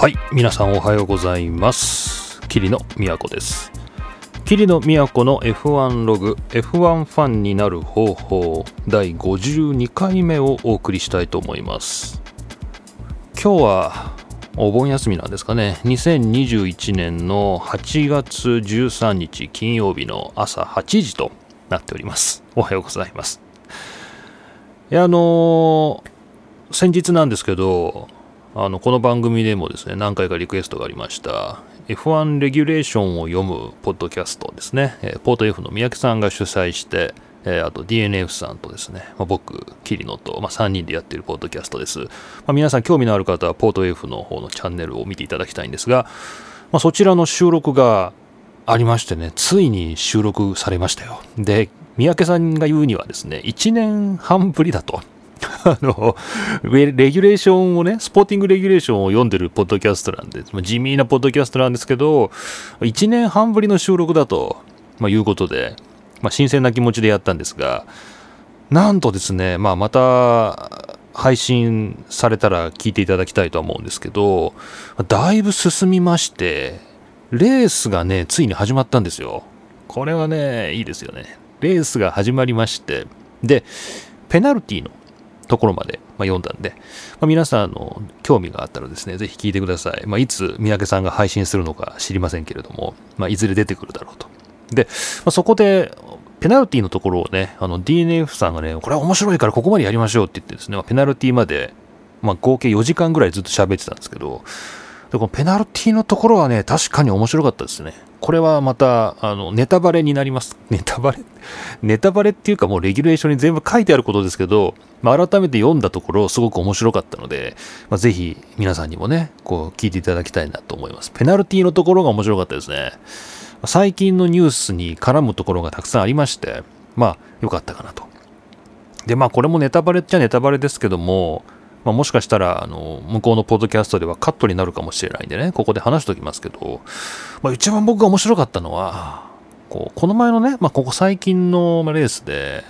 はい皆さんおはようございます。桐野都です。桐野都の F1 ログ F1 ファンになる方法第52回目をお送りしたいと思います。今日はお盆休みなんですかね。2021年の8月13日金曜日の朝8時となっております。おはようございます。いやあのー、先日なんですけどあのこの番組でもですね何回かリクエストがありました。F1 レギュレーションを読むポッドキャストですね、えポート F の三宅さんが主催して、えあと DNF さんとですね、まあ、僕、桐野と、まあ、3人でやっているポッドキャストです、まあ、皆さん興味のある方はポート F の方のチャンネルを見ていただきたいんですが、まあそちらの収録がありましてねついに収録されましたよ。で三宅さんが言うにはですね1年半ぶりだと。あの、レギュレーションをね、スポーティングレギュレーションを読んでるポッドキャストなんで、地味なポッドキャストなんですけど、1年半ぶりの収録だと、まあ、いうことで、まあ、新鮮な気持ちでやったんですが、なんとですね、まあ、また、配信されたら聞いていただきたいと思うんですけど、だいぶ進みまして、レースがね、ついに始まったんですよ。これはね、いいですよね。レースが始まりまして、で、ペナルティのところまで、まあ、読んだんで、まあ、皆さんあの興味があったらですね、ぜひ聞いてください。まあ、いつ三宅さんが配信するのか知りませんけれども、まあ、いずれ出てくるだろうと。で、まあ、そこで、ペナルティのところをね、あの DNF さんがね、これは面白いからここまでやりましょうって言ってですね、まあ、ペナルティまで、まあ、合計4時間ぐらいずっと喋ってたんですけど、でこのペナルティのところはね、確かに面白かったですね。これはまた、あの、ネタバレになります。ネタバレネタバレっていうかもうレギュレーションに全部書いてあることですけど、まあ、改めて読んだところ、すごく面白かったので、まあ、ぜひ皆さんにもね、こう聞いていただきたいなと思います。ペナルティのところが面白かったですね。最近のニュースに絡むところがたくさんありまして、まあ、よかったかなと。で、まあ、これもネタバレっちゃネタバレですけども、まあ、もしかしたらあの向こうのポッドキャストではカットになるかもしれないんでねここで話しておきますけど、まあ、一番僕が面白かったのはこうこの前のね、まあ、ここ最近のレースで、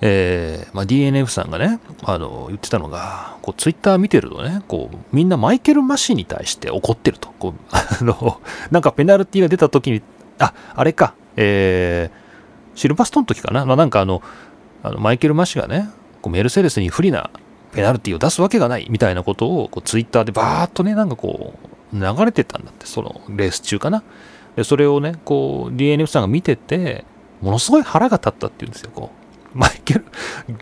えーまあ、DNF さんがねあの言ってたのがこうツイッター見てるとねこうみんなマイケル・マシに対して怒ってると。こう あのなんかペナルティが出た時にああれか、えー、シルバストンの時かな、まあ、なんかあのあのマイケル・マシがねこうメルセデスに不利なペナルティを出すわけがないみたいなことをこうツイッターでバーっとね、なんかこう、流れてたんだって、そのレース中かな。で、それをね、こう、DNF さんが見てて、ものすごい腹が立ったっていうんですよ、こう。マイケル、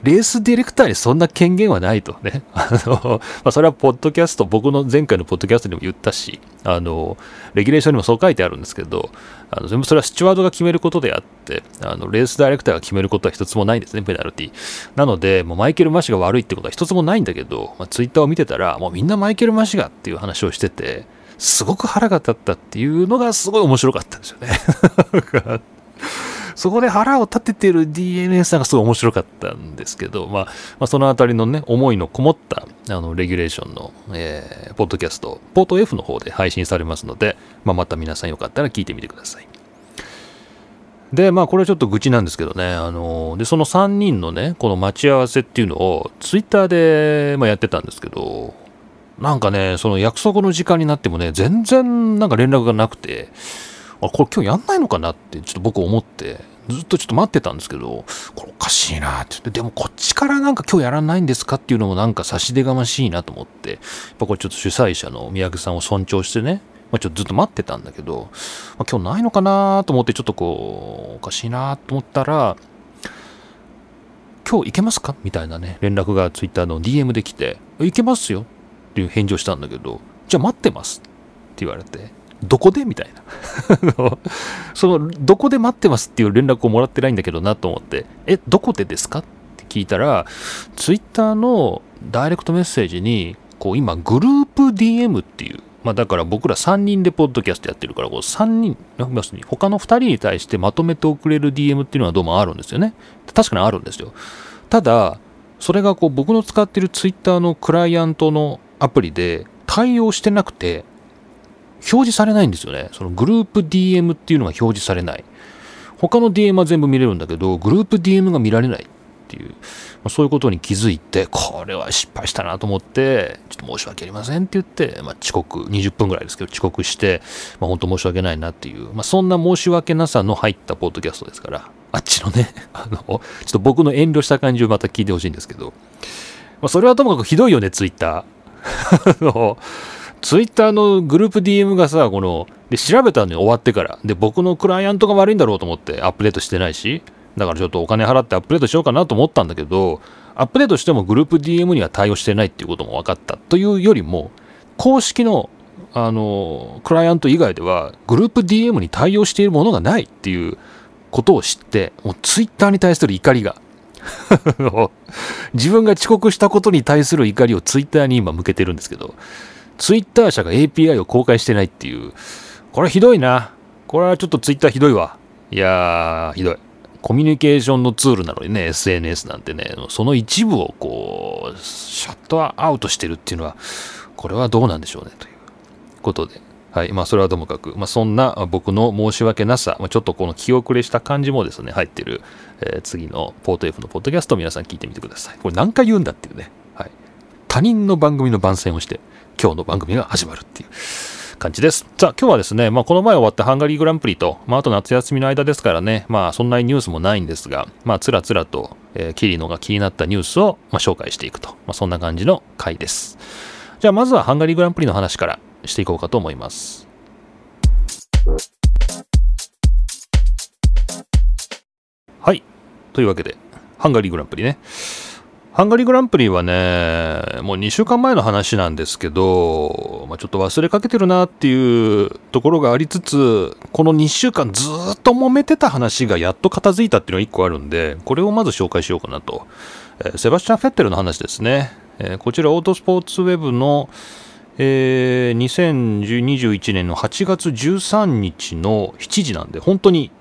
レースディレクターにそんな権限はないとね。あの、まあ、それはポッドキャスト、僕の前回のポッドキャストでも言ったし、あの、レギュレーションにもそう書いてあるんですけど、あの全部それはスチュワードが決めることであって、あの、レースダイレクターが決めることは一つもないんですね、ペナルティ。なので、もうマイケル・マシが悪いってことは一つもないんだけど、まあ、ツイッターを見てたら、もうみんなマイケル・マシがっていう話をしてて、すごく腹が立ったっていうのがすごい面白かったんですよね。そこで腹を立ててる DNA さんがすごい面白かったんですけど、まあ、まあ、そのあたりのね、思いのこもったあのレギュレーションの、えー、ポッドキャスト、ポート F の方で配信されますので、まあ、また皆さんよかったら聞いてみてください。で、まあ、これはちょっと愚痴なんですけどね、あので、その3人のね、この待ち合わせっていうのを、ツイッターで、まあ、やってたんですけど、なんかね、その約束の時間になってもね、全然なんか連絡がなくて、あこれ今日やんないのかなってちょっと僕思ってずっとちょっと待ってたんですけどこれおかしいなって。言ってでもこっちからなんか今日やらないんですかっていうのもなんか差し出がましいなと思って。やっぱこれちょっと主催者の三宅さんを尊重してね。まあ、ちょっとずっと待ってたんだけど、まあ、今日ないのかなと思ってちょっとこうおかしいなと思ったら今日行けますか？みたいなね連絡がツイッターの DM で来て行けますよっていう返事をしたんだけどじゃあ待ってますって言われて。どこで？みたいな その、どこで待ってますっていう連絡をもらってないんだけどなと思って、え、どこでですか？って聞いたら、ツイッターのダイレクトメッセージに、こう今、グループ DM っていう、まあだから僕ら3人でポッドキャストやってるから、こう3人、要するに他の2人に対してまとめて送れる DM っていうのはどうもあるんですよね。確かにあるんですよ。ただ、それがこう僕の使ってるツイッターのクライアントのアプリで対応してなくて、表示されないんですよね。そのグループ DM っていうのが表示されない。他の DM は全部見れるんだけど、グループ DM が見られないっていう、まあ、そういうことに気づいて、これは失敗したなと思って、ちょっと申し訳ありませんって言って、まあ、遅刻、20分ぐらいですけど、遅刻して、まあ、本当申し訳ないなっていう、まあ、そんな申し訳なさの入ったポッドキャストですから、あっちのね、あの、ちょっと僕の遠慮した感じをまた聞いてほしいんですけど、まあ、それはともかくひどいよね、ツイッター。ツイッターのグループ DM がさ、この、で、調べたのよ、終わってから。で、僕のクライアントが悪いんだろうと思ってアップデートしてないし、だからちょっとお金払ってアップデートしようかなと思ったんだけど、アップデートしてもグループ DM には対応してないっていうことも分かったというよりも、公式の、あの、クライアント以外では、グループ DM に対応しているものがないっていうことを知って、もうツイッターに対する怒りが、自分が遅刻したことに対する怒りをツイッターに今向けてるんですけど、ツイッター社が API を公開してないっていう、これひどいな。これはちょっとツイッターひどいわ。いやー、ひどい。コミュニケーションのツールなのにね、SNS なんてね、その一部をこう、シャットアウトしてるっていうのは、これはどうなんでしょうね、ということで。はい。まあ、それはともかく、まあ、そんな僕の申し訳なさ、まあ、ちょっとこの気後れした感じもですね、入ってる、えー、次のポート F のポッドキャストを皆さん聞いてみてください。これ何回言うんだっていうね。はい。他人の番組の番宣をして、今日の番組が始まるっていう。感じです。さあ、今日はですね、まあ、この前終わったハンガリーグランプリと、まあ、あと夏休みの間ですからね、まあ、そんなにニュースもないんですが、まあ、つらつらと、えー、キリノが気になったニュースを、まあ、紹介していくと、まあ、そんな感じの回です。じゃあ、まずはハンガリーグランプリの話からしていこうかと思います。はい。というわけで、ハンガリーグランプリね。ハンガリーグランプリはね、もう2週間前の話なんですけど、まあ、ちょっと忘れかけてるなっていうところがありつつ、この2週間ずっと揉めてた話がやっと片付いたっていうのが1個あるんで、これをまず紹介しようかなと。えー、セバスチャン・フェッテルの話ですね。えー、こちらオートスポーツウェブの、えー、2021年の8月13日の7時なんで、本当に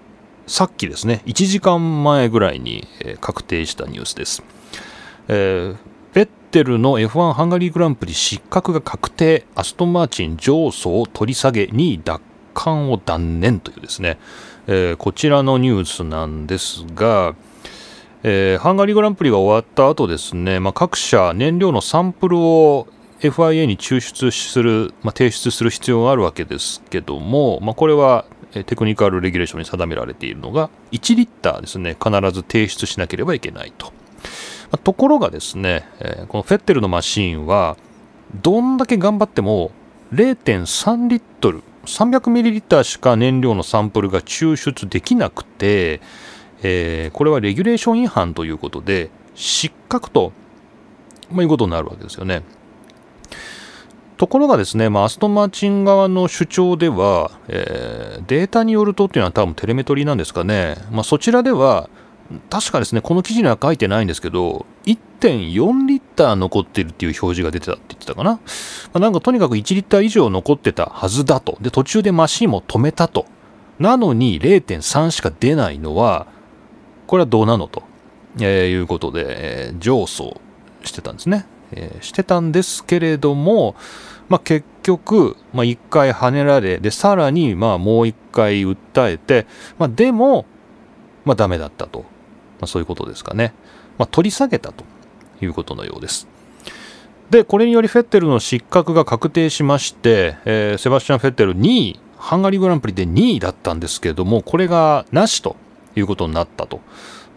さっきですね、1時間前ぐらいに、確定したニュースです。えー、ベッテルの F1 ハンガリーグランプリ失格が確定、アストンマーチン上層を取り下げ、2位奪還を断念というですね、えー、こちらのニュースなんですが、えー、ハンガリーグランプリが終わった後ですね、まあ、各社燃料のサンプルを FIA に抽出する、まあ、提出する必要があるわけですけども、まあ、これはテクニカルレギュレーションに定められているのが1リッターですね必ず提出しなければいけないと。ところがですね、このフェッテルのマシーンは、どんだけ頑張っても0.3リットル、300ミリリッターしか燃料のサンプルが抽出できなくて、えー、これはレギュレーション違反ということで、失格と、まあ、いうことになるわけですよね。ところがですね、まあ、アストンマーチン側の主張では、えー、データによるとっていうのは多分テレメトリーなんですかね、まあ、そちらでは、確かですね、この記事には書いてないんですけど、1.4リッター残ってるっていう表示が出てたって言ってたかな。まあ、なんかとにかく1リッター以上残ってたはずだと。で、途中でマシンも止めたと。なのに0.3しか出ないのは、これはどうなのと、えー、いうことで、えー、上訴してたんですね。えー、してたんですけれども、まあ、結局、まあ、1回跳ねられ、で、さらに、まあ、もう1回訴えて、まあ、でも、まあ、ダメだったと。まあ、そういうことですかね。まあ、取り下げたということのようです。で、これによりフェッテルの失格が確定しまして、えー、セバスチャン・フェッテル2位、ハンガリーグランプリで2位だったんですけれども、これがなしということになったと。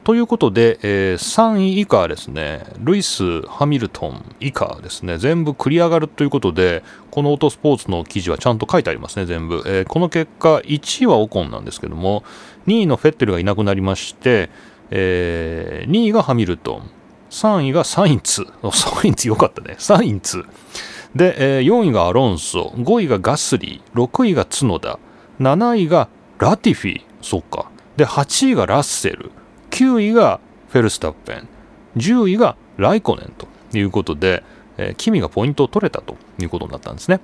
ということで、えー、3位以下ですね、ルイス・ハミルトン以下ですね、全部繰り上がるということで、このオートスポーツの記事はちゃんと書いてありますね、全部。えー、この結果、1位はオコンなんですけども、2位のフェッテルがいなくなりまして、えー、2位がハミルトン、3位がサインツ、サインツよかったね、サインツ。で、えー、4位がアロンソ、5位がガスリー、6位が角田、7位がラティフィ、そっか。で、8位がラッセル、9位がフェルスタッペン、10位がライコネンと。いうことで、えー、キミがポイントを取れたということになったんですね。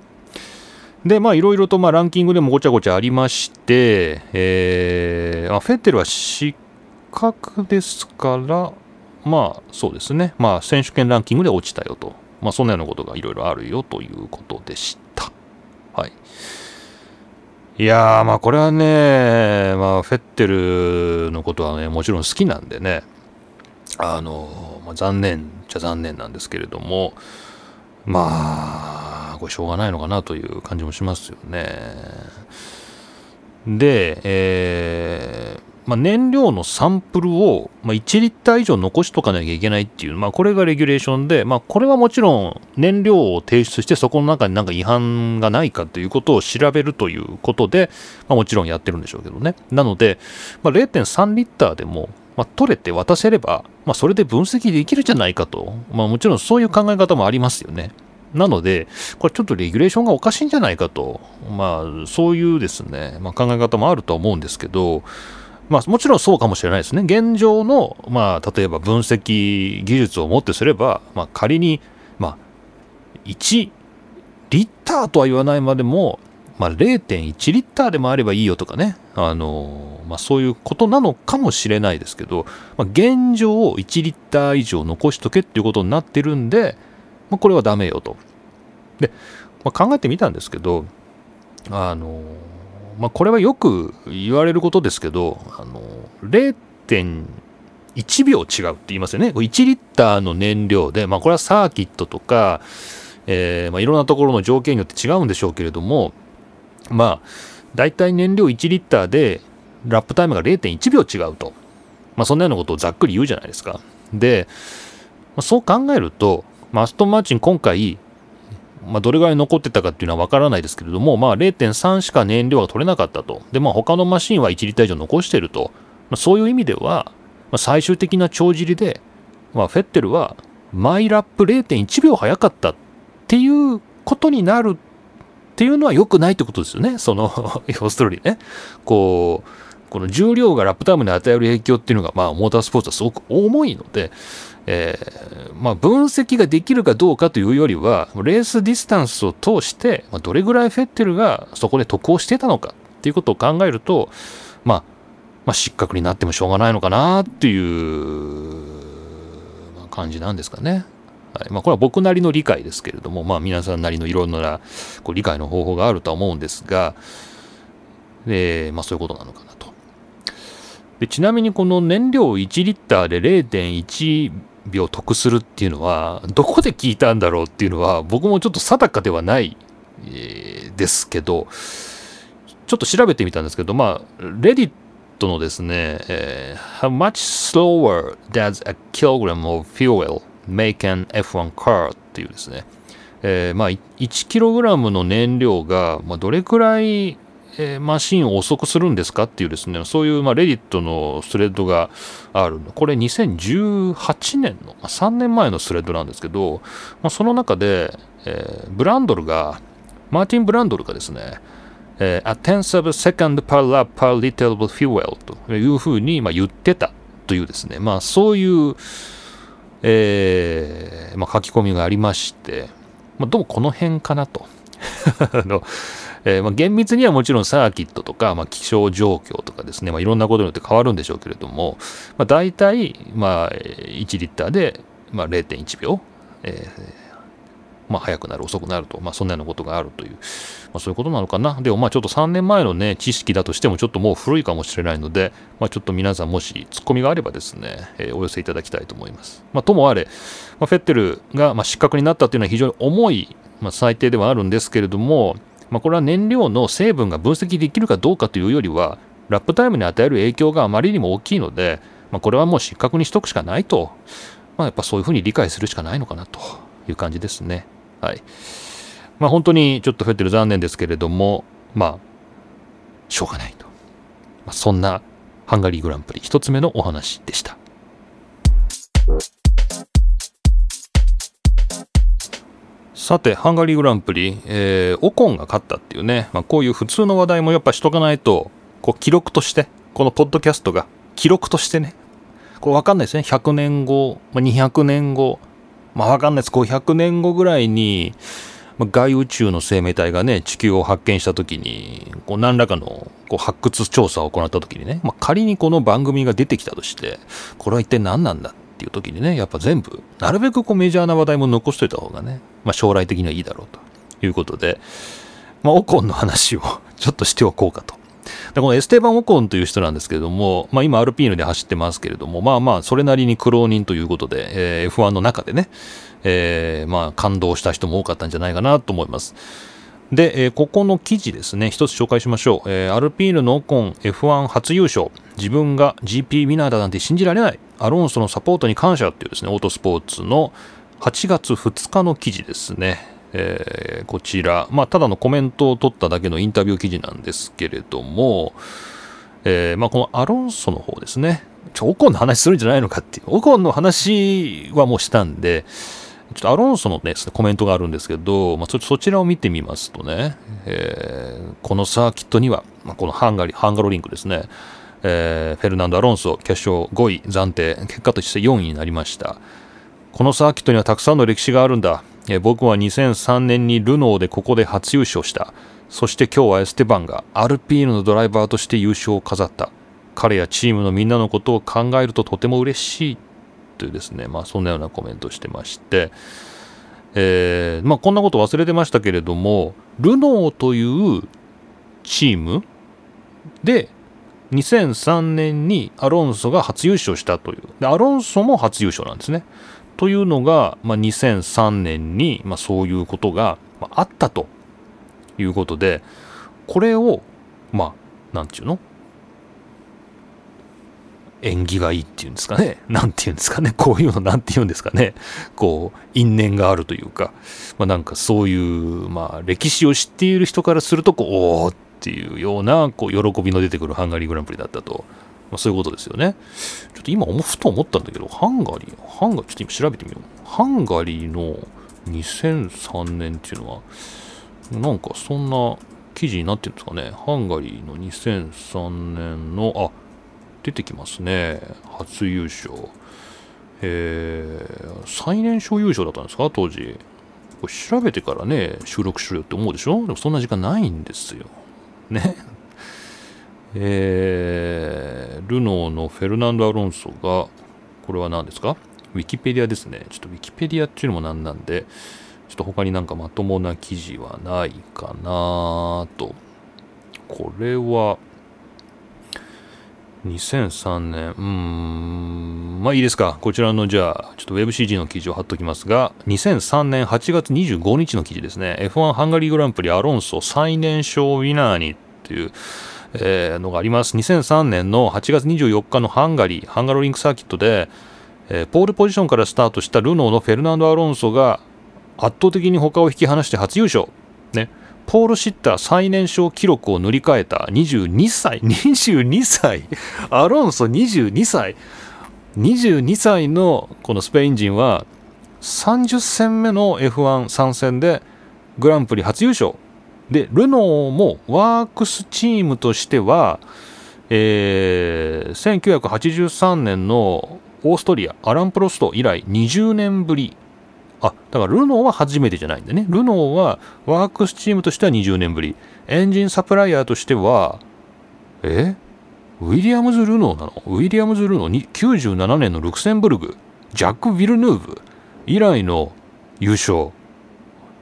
で、まあ、いろいろとまあランキングでもごちゃごちゃありまして、えー、フェッテルは失格ですから、まあ、そうですね、まあ、選手権ランキングで落ちたよと、まあ、そんなようなことがいろいろあるよということでした。はい。いやー、まあ、これはね、まあ、フェッテルのことはね、もちろん好きなんでね、あの、まあ、残念じゃ残念なんですけれどもまあこれしょうがないのかなという感じもしますよねで、えーまあ、燃料のサンプルを、まあ、1リッター以上残しとかなきゃいけないっていう、まあ、これがレギュレーションで、まあ、これはもちろん燃料を提出してそこの中になんか違反がないかということを調べるということで、まあ、もちろんやってるんでしょうけどね。なので、まあ、0.3リッターでも、まあ、取れて渡せれば、まあ、それで分析できるじゃないかと、まあ、もちろんそういう考え方もありますよね。なので、これちょっとレギュレーションがおかしいんじゃないかと、まあ、そういうですね、まあ、考え方もあるとは思うんですけど、まあ、もちろんそうかもしれないですね。現状の、まあ、例えば分析技術をもってすれば、まあ、仮に、まあ、1リッターとは言わないまでも、まあ、0.1リッターでもあればいいよとかね、あのまあ、そういうことなのかもしれないですけど、まあ、現状を1リッター以上残しとけっていうことになってるんで、まあ、これはダメよと。で、まあ、考えてみたんですけど、あのまあ、これはよく言われることですけど、あの、0.1秒違うって言いますよね。1リッターの燃料で、まあ、これはサーキットとか、えー、まあ、いろんなところの条件によって違うんでしょうけれども、まあ、大体燃料1リッターで、ラップタイムが0.1秒違うと。まあ、そんなようなことをざっくり言うじゃないですか。で、まあ、そう考えると、マストンマーチン今回、まあ、どれぐらい残ってたかっていうのはわからないですけれども、まあ、0.3しか燃料が取れなかったと。で、まあ、他のマシンは1リッター以上残してると。まあ、そういう意味では、まあ、最終的な帳尻で、まあ、フェッテルはマイラップ0.1秒早かったっていうことになるっていうのは良くないってことですよね。その 要するにね。こう、この重量がラップタイムに与える影響っていうのが、まあ、モータースポーツはすごく重いので、えー、まあ、分析ができるかどうかというよりは、レースディスタンスを通して、ま、どれぐらいフェッテルがそこで得をしてたのかっていうことを考えると、まあ、まあ、失格になってもしょうがないのかなっていう感じなんですかね。はいまあ、これは僕なりの理解ですけれども、まあ、皆さんなりのいろんなこう理解の方法があるとは思うんですが、でまあ、そういうことなのかなと。でちなみにこの燃料1リッターで0.1秒得するっていうのは、どこで聞いたんだろうっていうのは、僕もちょっと定かではない、えー、ですけど、ちょっと調べてみたんですけど、まあ、レディットのですね、えー、How much slower does a kilogram of fuel make an F1 car っていうですね、えー、まあ、1kg の燃料が、まあ、どれくらいえー、マシンを遅くするんですかっていうですね、そういう、まあ、レディットのスレッドがある。これ2018年の、まあ、3年前のスレッドなんですけど、まあ、その中で、えー、ブランドルが、マーティン・ブランドルがですね、えー、a tenth of a second per lap per liter of fuel というふうに、まあ、言ってたというですね、まあ、そういう、えーまあ、書き込みがありまして、まあ、どうもこの辺かなと。あのえー、まあ、厳密にはもちろんサーキットとか、まあ、気象状況とかですね、まあ、いろんなことによって変わるんでしょうけれども、まあ、大体、まあ、1リッターで、まあ、0.1秒、えーまあ、早くなる、遅くなると、まあ、そんなようなことがあるという、まあ、そういうことなのかな。でも、まあ、ちょっと3年前のね、知識だとしても、ちょっともう古いかもしれないので、まあ、ちょっと皆さん、もしツッコミがあればですね、えー、お寄せいただきたいと思います。まあ、ともあれ、まあ、フェッテルが、まあ、失格になったというのは非常に重い、まあ、最低ではあるんですけれども、まあ、これは燃料の成分が分析できるかどうかというよりは、ラップタイムに与える影響があまりにも大きいので、まあ、これはもう失格にしとくしかないと、まあ、やっぱそういうふうに理解するしかないのかなという感じですね。はい。まあ、本当にちょっとフェッテル残念ですけれども、まあ、しょうがないと。まあ、そんなハンガリーグランプリ一つ目のお話でした。さて、ハンガリーグランプリ、えー、オコンが勝ったっていうね、まあ、こういう普通の話題もやっぱしとかないと、こう記録として、このポッドキャストが記録としてね、これわかんないですね。100年後、まあ、200年後、まあわかんないです。こう100年後ぐらいに、まあ、外宇宙の生命体がね、地球を発見した時に、こう何らかのこう発掘調査を行った時にね、まあ、仮にこの番組が出てきたとして、これは一体何なんだっていう時にね、やっぱ全部、なるべくこうメジャーな話題も残しといた方がね、まあ、将来的にはいいだろうということで、まあ、オコンの話を ちょっとしておこうかと。でこのエステバン・オコンという人なんですけれども、まあ、今アルピーヌで走ってますけれども、まあまあ、それなりに苦労人ということで、えー、F1 の中でね、えー、まあ、感動した人も多かったんじゃないかなと思います。で、えー、ここの記事ですね、一つ紹介しましょう。えー、アルピーヌのオコン F1 初優勝。自分が GP ウィナーだなんて信じられない。アロンソのサポートに感謝っていうですね、オートスポーツの8月2日の記事ですね。えー、こちら、まあ、ただのコメントを取っただけのインタビュー記事なんですけれども、えー、まあ、このアロンソの方ですね、ちょ、オコンの話するんじゃないのかっていう、オコンの話はもうしたんで、ちょっとアロンソのね、コメントがあるんですけど、まあ、そちらを見てみますとね、えー、このサーキットには、まあ、このハンガリハンガロリンクですね、えー、フェルナンド・アロンソ、決勝5位、暫定、結果として4位になりました。このサーキットにはたくさんの歴史があるんだ。え僕は2003年にルノーでここで初優勝した。そして今日はエステバンがアルピーヌのドライバーとして優勝を飾った。彼やチームのみんなのことを考えるととても嬉しいというですね、まあそんなようなコメントをしてまして、えー、まあこんなこと忘れてましたけれども、ルノーというチームで2003年にアロンソが初優勝したという。で、アロンソも初優勝なんですね。というのが、まあ、2003年に、まあ、そういうことがまあったということで、これを、まあ、なんていうの？縁起がいいっていうんですかね。なんていうんですかね。こういうのなんて言うんですかね。こう、因縁があるというか、まあなんかそういう、まあ歴史を知っている人からすると、こう、おーっていうような、こう、喜びの出てくるハンガリーグランプリだったとまあ、そういうことですよね。ちょっと今、ふと思ったんだけど、ハンガリー、ハンガリー、ちょっと今調べてみよう。ハンガリーの2003年っていうのは、なんかそんな記事になってるんですかね。ハンガリーの2003年の、あ、出てきますね。初優勝。えー、最年少優勝だったんですか、当時。これ調べてからね、収録しろよって思うでしょ？でもそんな時間ないんですよ。ね。えー、ルノーのフェルナンド・アロンソが、これは何ですか？ウィキペディアですね。ちょっとウィキペディアっていうのも何なんで、ちょっと他になんかまともな記事はないかなと。これは、2003年、うん、まあいいですか。こちらのじゃあ、ちょっと WebCG の記事を貼っときますが、2003年8月25日の記事ですね。F1 ハンガリーグランプリアロンソ最年少ウィナーにっていう、えー、のがあります。2003年の8月24日のハンガリー、ハンガロリンクサーキットで、えー、ポールポジションからスタートしたルノーのフェルナンド・アロンソが圧倒的に他を引き離して初優勝。ね。ポール・シッター最年少記録を塗り替えた22歳、22歳、アロンソ22歳、22歳のこのスペイン人は30戦目の F1 参戦でグランプリ初優勝。で、ルノーもワークスチームとしては、えー、1983年のオーストリア、アラン・プロスト以来20年ぶり。あ、だからルノーは初めてじゃないんだね。ルノーはワークスチームとしては20年ぶり。エンジンサプライヤーとしては、え？ウィリアムズ・ルノーなの？ウィリアムズ・ルノー97年のルクセンブルグ、ジャック・ヴィルヌーブ以来の優勝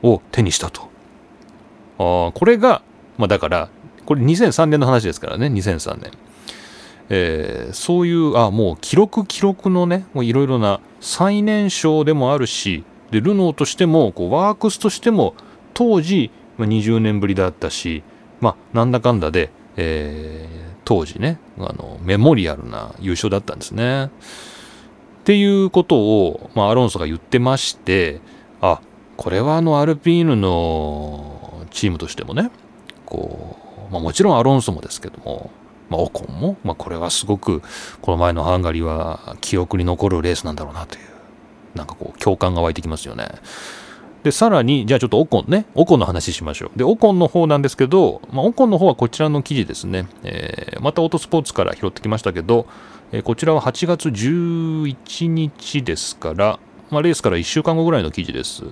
を手にしたと。あこれが、まあ、だから、これ2003年の話ですからね、2003年。えー、そういう、あもう記録記録のね、いろいろな最年少でもあるし、で、ルノーとしても、こうワークスとしても、当時、まあ、20年ぶりだったし、まあ、なんだかんだで、えー、当時ね、あの、メモリアルな優勝だったんですね。っていうことを、まあ、アロンソが言ってまして、あ、これはあのアルピーヌのチームとしてもね、こう、まあ、もちろんアロンソもですけども、まあ、オコンも、まあ、これはすごく、この前のハンガリーは記憶に残るレースなんだろうなという、なんかこう、共感が湧いてきますよね。で、さらに、じゃあちょっとオコンね、オコンの話しましょう。で、オコンの方なんですけど、まあ、オコンの方はこちらの記事ですね、えー、またオートスポーツから拾ってきましたけど、えー、こちらは8月11日ですから、まあ、レースから1週間後ぐらいの記事です。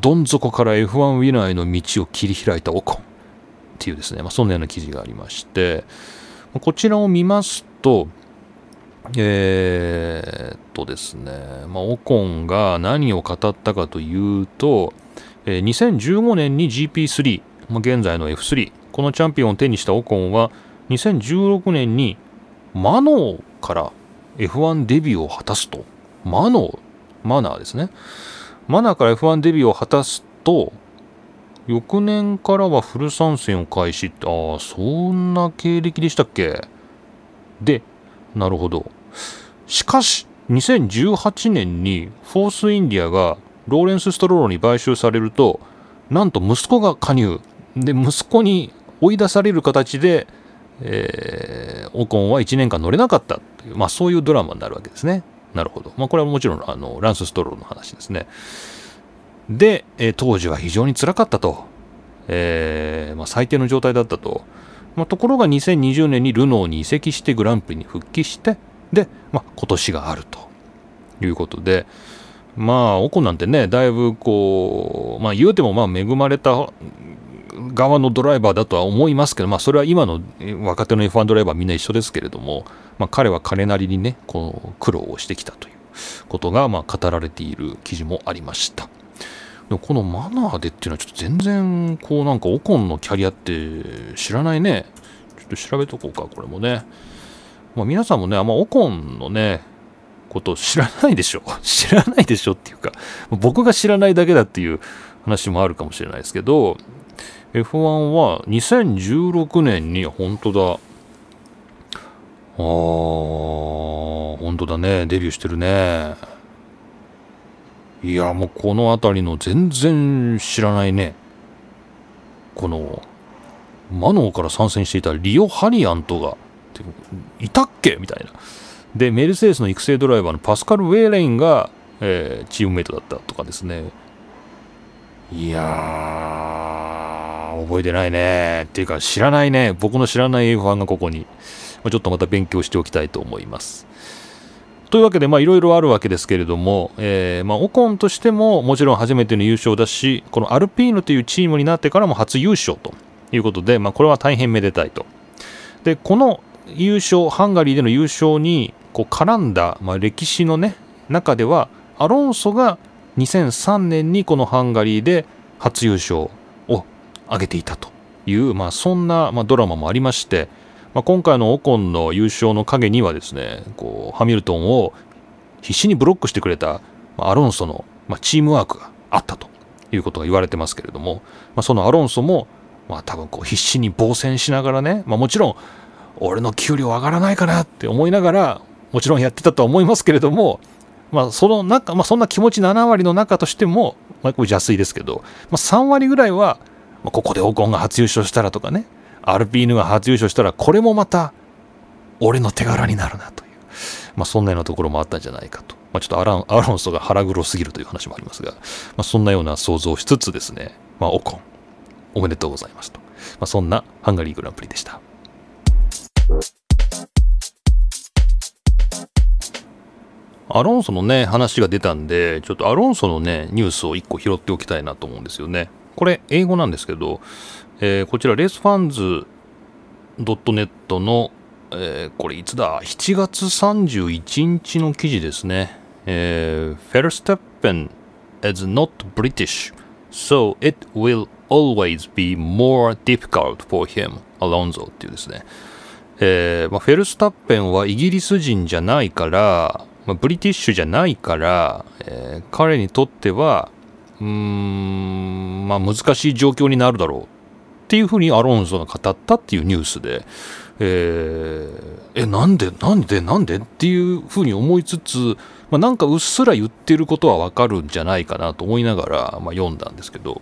どん底から F1 ウィナーへの道を切り開いたオコンっていうですね、まあ、そんなような記事がありまして、こちらを見ますと、えー、っとですね、まあ、オコンが何を語ったかというと、えー、2015年に GP3、まあ、現在の F3、このチャンピオンを手にしたオコンは、2016年にマノーから F1 デビューを果たすと。マノーマナーですね。マナーから F1 デビューを果たすと翌年からはフル参戦を開始ってああそんな経歴でしたっけ？でなるほど。しかし2018年にフォースインディアがローレンス・ストロールに買収されるとなんと息子が加入。で息子に追い出される形で、えー、オコンは1年間乗れなかった。という、まあ、そういうドラマになるわけですね。なるほど、まあ、これはもちろんあのランス・ストローロの話ですね。で、えー、当時は非常につらかったと、えーまあ、最低の状態だったと、まあ、ところが2020年にルノーに移籍してグランプリに復帰してで、まあ、今年があるということで、まあ、オコなんてね、だいぶこう、まあ、言うてもまあ恵まれた側のドライバーだとは思いますけど、まあ、それは今の若手の F1 ドライバーみんな一緒ですけれども、まあ、彼は彼なりにね、この苦労をしてきたということがまあ語られている記事もありました。でもこのマナーでっていうのはちょっと全然こうなんかオコンのキャリアって知らないね。ちょっと調べとこうか、これもね。まあ、皆さんもね、あんまオコンのね、こと知らないでしょ。知らないでしょっていうか、僕が知らないだけだっていう話もあるかもしれないですけど、F1 は2016年に、本当だ、あー、本当だね、デビューしてるね。いや、もうこの辺りの全然知らないね。この、マノーから参戦していたリオ・ハリアントが、いたっけ？みたいな。で、メルセデスの育成ドライバーのパスカル・ウェーレインが、えー、チームメイトだったとかですね。いやー、覚えてないね。っていうか、知らないね。僕の知らない F1 がここに。ちょっとまた勉強しておきたいと思います。というわけで、まあ、いろいろあるわけですけれども、えー、まあ、オコンとしてももちろん初めての優勝だし、このアルピーヌというチームになってからも初優勝ということで、まあ、これは大変めでたいと。で、この優勝、ハンガリーでの優勝にこう絡んだ、まあ、歴史のね、中では、アロンソが2003年にこのハンガリーで初優勝を挙げていたという、まあ、そんな、ま、ドラマもありまして、まあ、今回のオコンの優勝の陰にはですね、こうハミルトンを必死にブロックしてくれた、アロンソの、ま、チームワークがあったということが言われてますけれども、まあ、そのアロンソも、まあ、多分こう必死に防戦しながらね、まあ、もちろん俺の給料上がらないかなって思いながらもちろんやってたとは思いますけれども、まあ、その中、まあ、そんな気持ち7割の中としても、まあ、これ邪推ですけど、まあ、3割ぐらいは、まあ、ここでオコンが初優勝したらとかね、アルピーヌが初優勝したら、これもまた、俺の手柄になるなという、まあ、そんなようなところもあったんじゃないかと。まあ、ちょっとアランアロンソが腹黒すぎるという話もありますが、まあ、そんなような想像をしつつですね、まあ、オコン、おめでとうございますと。まあ、そんなハンガリーグランプリでした。アロンソのね、話が出たんで、ちょっとアロンソのね、ニュースを1個拾っておきたいなと思うんですよね。これ、英語なんですけど、えー、こちら、レースファンズ .net の、えー、これいつだ ?7 月31日の記事ですね。えー、フェルステッペン is not British, so it will always be more difficult for him, Alonso っていうですね。えーまあ、フェルスタッペンはイギリス人じゃないから、まあ、ブリティッシュじゃないから、えー、彼にとっては、うーん、まあ難しい状況になるだろうっていうふうにアロンソが語ったっていうニュースで、えー、え、なんで、なんで、なんでっていうふうに思いつつ、まあ、なんかうっすら言ってることはわかるんじゃないかなと思いながら、まあ、読んだんですけど、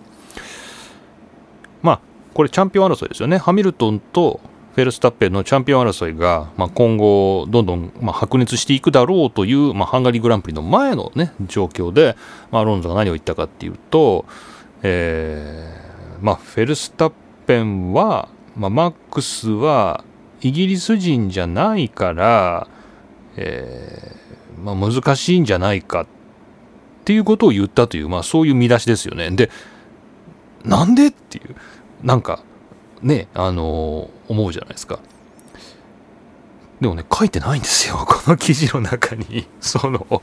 まあ、これチャンピオン争いですよね。ハミルトンとフェルスタッペンのチャンピオン争いが、まあ、今後どんどん、まあ、白熱していくだろうという、まあ、ハンガリーグランプリの前の、ね、状況で、まあ、ロンソが何を言ったかっていうと、えーまあ、フェルスタッペンは、まあ、マックスはイギリス人じゃないから、えーまあ、難しいんじゃないかっていうことを言ったという、まあ、そういう見出しですよね。でなんでっていうなんかね、あのー、思うじゃないですか。でもね、書いてないんですよ。この記事の中に。その、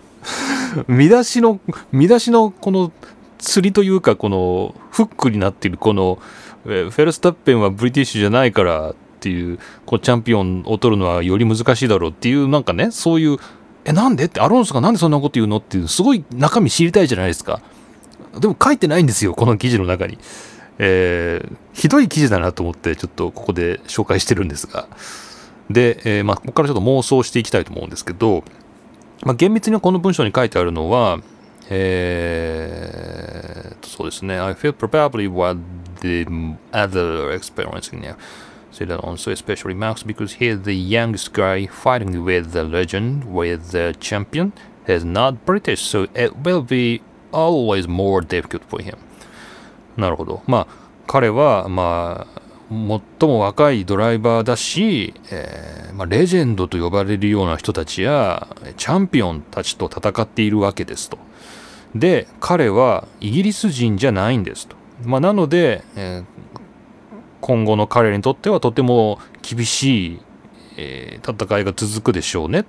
見出しの、見出しのこの釣りというか、このフックになっているこの、フェルスタッペンはブリティッシュじゃないからっていうこうチャンピオンを取るのはより難しいだろうっていうなんかねそういうえなんで？ってアロンソがなんでそんなこと言うの？っていうすごい中身知りたいじゃないですかでも書いてないんですよこの記事の中に、えー、ひどい記事だなと思ってちょっとここで紹介してるんですがで、えー、まあ、ここからちょっと妄想していきたいと思うんですけど、まあ、厳密にこの文章に書いてあるのはえー、そうですね I feel probably what the other experiencing now said Alonso especially Max because he's the youngest guy fighting with the legend with the champion he's not British so it will be always more difficult for him なるほどまあ彼はまあ最も若いドライバーだし、えーまあ、レジェンドと呼ばれるような人たちやチャンピオンたちと戦っているわけですと。で彼はイギリス人じゃないんですと。まあ、なので、えー、今後の彼にとってはとても厳しい、えー、戦いが続くでしょうねっ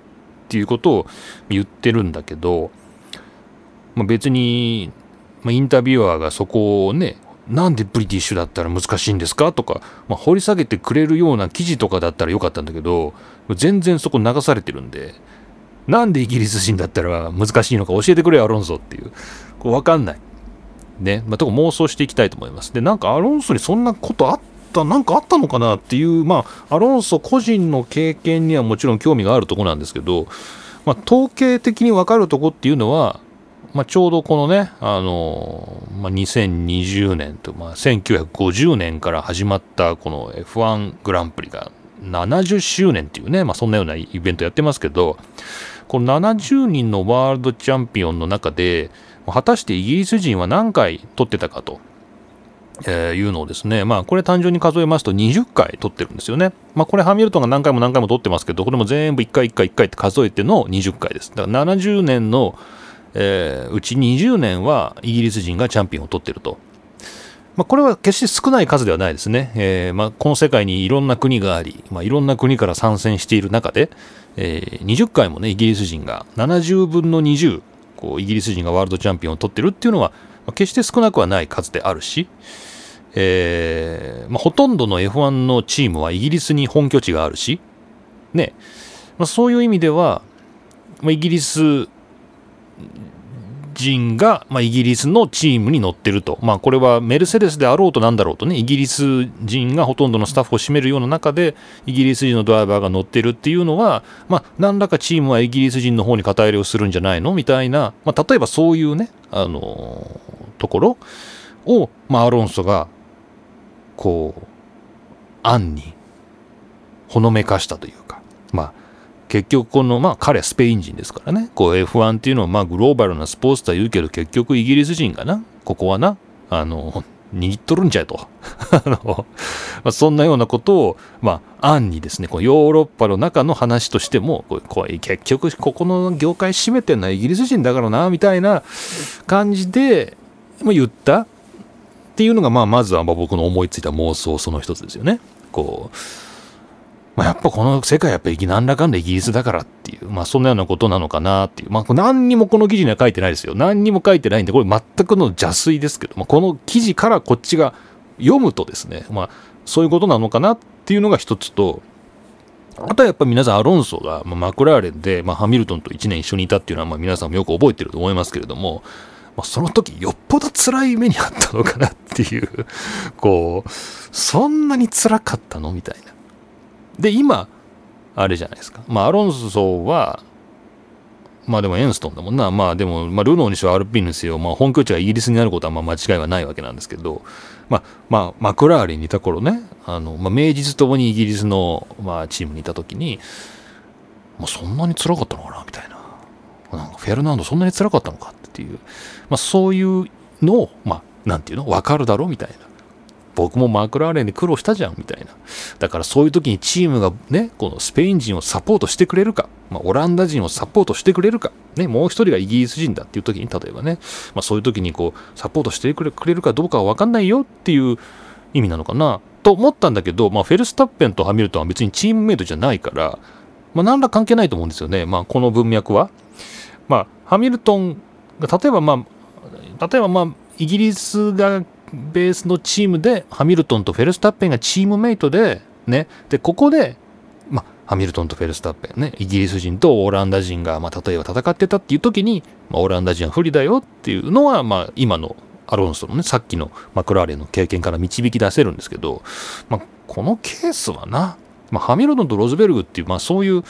ていうことを言ってるんだけど、まあ、別に、まあ、インタビュアーがそこをねなんでブリティッシュだったら難しいんですかとか、まあ、掘り下げてくれるような記事とかだったらよかったんだけど、全然そこ流されてるんで、なんでイギリス人だったら難しいのか教えてくれよ、アロンソっていう。これわかんない。ね。まあ、とこ妄想していきたいと思います。で、なんかアロンソにそんなことあった、なんかあったのかなっていう、まあ、アロンソ個人の経験にはもちろん興味があるとこなんですけど、まあ、統計的にわかるとこっていうのは、まあ、ちょうどこのね、あのまあ、2020年と、まあ、1950年から始まったこの F1 グランプリが70周年っていうね、まあ、そんなようなイベントやってますけど、この70人のワールドチャンピオンの中で、果たしてイギリス人は何回取ってたかと。えー、いうのをですね、まあこれ単純に数えますと20回取ってるんですよね。まあこれハミルトンが何回も何回も取ってますけど、これも全部1回1回1回って数えての20回です。だから70年のえー、うち20年はイギリス人がチャンピオンを取ってると。まあ、これは決して少ない数ではないですね。えーまあ、この世界にいろんな国があり、まあ、いろんな国から参戦している中で、えー、20回もね、イギリス人が70分の20、こうイギリス人がワールドチャンピオンを取ってるっていうのは、まあ、決して少なくはない数であるし、えーまあ、ほとんどの F1 のチームはイギリスに本拠地があるし、ね、まあ、そういう意味では、まあ、イギリス人が、まあ、イギリスのチームに乗ってると、まあ、これはメルセデスであろうとなんだろうとね、イギリス人がほとんどのスタッフを占めるような中で、イギリス人のドライバーが乗ってるっていうのは、まあ、何らかチームはイギリス人の方に肩入れをするんじゃないの？みたいな、まあ、例えばそういうね、あのー、ところを、まあ、アロンソが、こう、暗にほのめかしたというか、まあ、結局この、まあ彼はスペイン人ですからね、こう F1 っていうのはまあグローバルなスポーツとは言うけど結局イギリス人がな、ここはな、あの、握っとるんじゃいと。あの、まあ、そんなようなことを、まあ、暗にですね、こうヨーロッパの中の話としても、こう結局ここの業界占めてるのはイギリス人だからな、みたいな感じで、まあ、言ったっていうのが、まあ、まずは僕の思いついた妄想その一つですよね。こう、まあ、やっぱこの世界やっぱり何らかんだイギリスだからっていう、まあそんなようなことなのかなっていう、まあ何にもこの記事には書いてないですよ。何にも書いてないんで、これ全くの邪推ですけど、まあ、この記事からこっちが読むとですね、まあそういうことなのかなっていうのが一つと、あとはやっぱ皆さんアロンソが、まあ、マクラーレンで、まあ、ハミルトンと1年一緒にいたっていうのは、まあ、皆さんもよく覚えてると思いますけれども、まあ、その時よっぽど辛い目にあったのかなっていう、こう、そんなに辛かったのみたいな。で、今、あれじゃないですか。まあ、アロンソは、まあでもエンストンだもんな。まあでも、まあ、ルノーにしろアルピンにせよ、まあ本拠地がイギリスになることはまあ間違いはないわけなんですけど、まあ、まあ、マクラーレンにいた頃ね、あの、まあ、名実ともにイギリスの、まあ、チームにいた時に、まあ、そんなに辛かったのかなみたいな。なんかフェルナンドそんなに辛かったのかっていう、まあそういうのを、まあ、なんていうの？わかるだろうみたいな。僕もマクラーレンで苦労したじゃんみたいな。だからそういう時にチームがね、このスペイン人をサポートしてくれるか、まあ、オランダ人をサポートしてくれるか、ね、もう一人がイギリス人だっていう時に、例えばね、まあ、そういう時にこう、サポートしてくれくれるかどうかはわかんないよっていう意味なのかな、と思ったんだけど、まあ、フェルスタッペンとハミルトンは別にチームメイトじゃないから、まあ、何ら関係ないと思うんですよね。まあ、この文脈は。まあ、ハミルトンが、例えばまあ、例えばまあ、イギリスがベースのチームでハミルトンとフェルスタッペンがチームメイトでね。で、ここで、ま、ハミルトンとフェルスタッペンね、イギリス人とオランダ人が、ま、例えば戦ってたっていう時に、まあ、オランダ人は不利だよっていうのは、ま、今のアロンソのね、さっきのマクラーレンの経験から導き出せるんですけど、ま、このケースはな、ま、ハミルトンとロズベルグっていう、ま、そういう、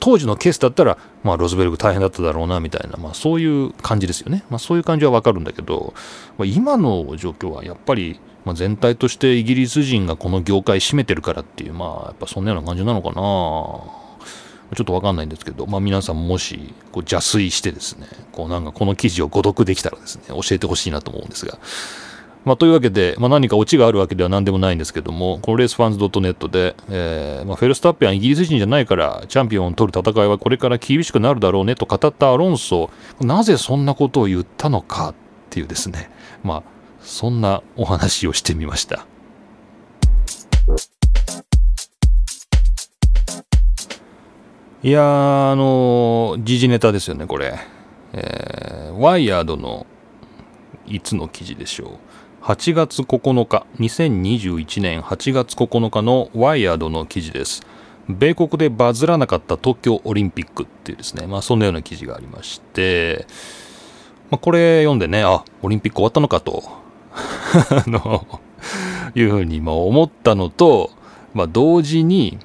当時のケースだったら、まあ、ロズベルグ大変だっただろうなみたいな、まあ、そういう感じですよね、まあ、そういう感じはわかるんだけど、まあ、今の状況はやっぱり、まあ、全体としてイギリス人がこの業界占めてるからっていう、まあ、やっぱそんなような感じなのかな。ちょっとわかんないんですけど、まあ、皆さんもしこう邪推してですね、こうなんかこの記事を誤読できたらですね、教えてほしいなと思うんですが、まあ、というわけで、まあ、何かオチがあるわけでは何でもないんですけども、このレースファンズ .net で、えーまあ、フェルスタッペンはイギリス人じゃないから、チャンピオンを取る戦いはこれから厳しくなるだろうねと語ったアロンソ、なぜそんなことを言ったのかっていうですね、まあ、そんなお話をしてみました。いやー、あのー、時事ネタですよね、これ。えー、ワイヤードのいつの記事でしょう。8月9日、2021年8月9日のワイヤードの記事です。米国でバズらなかった東京オリンピックっていうですね、まあそんなような記事がありまして、まあこれ読んでね、あ、オリンピック終わったのかと、あの、いうふうに思ったのと、まあ同時に、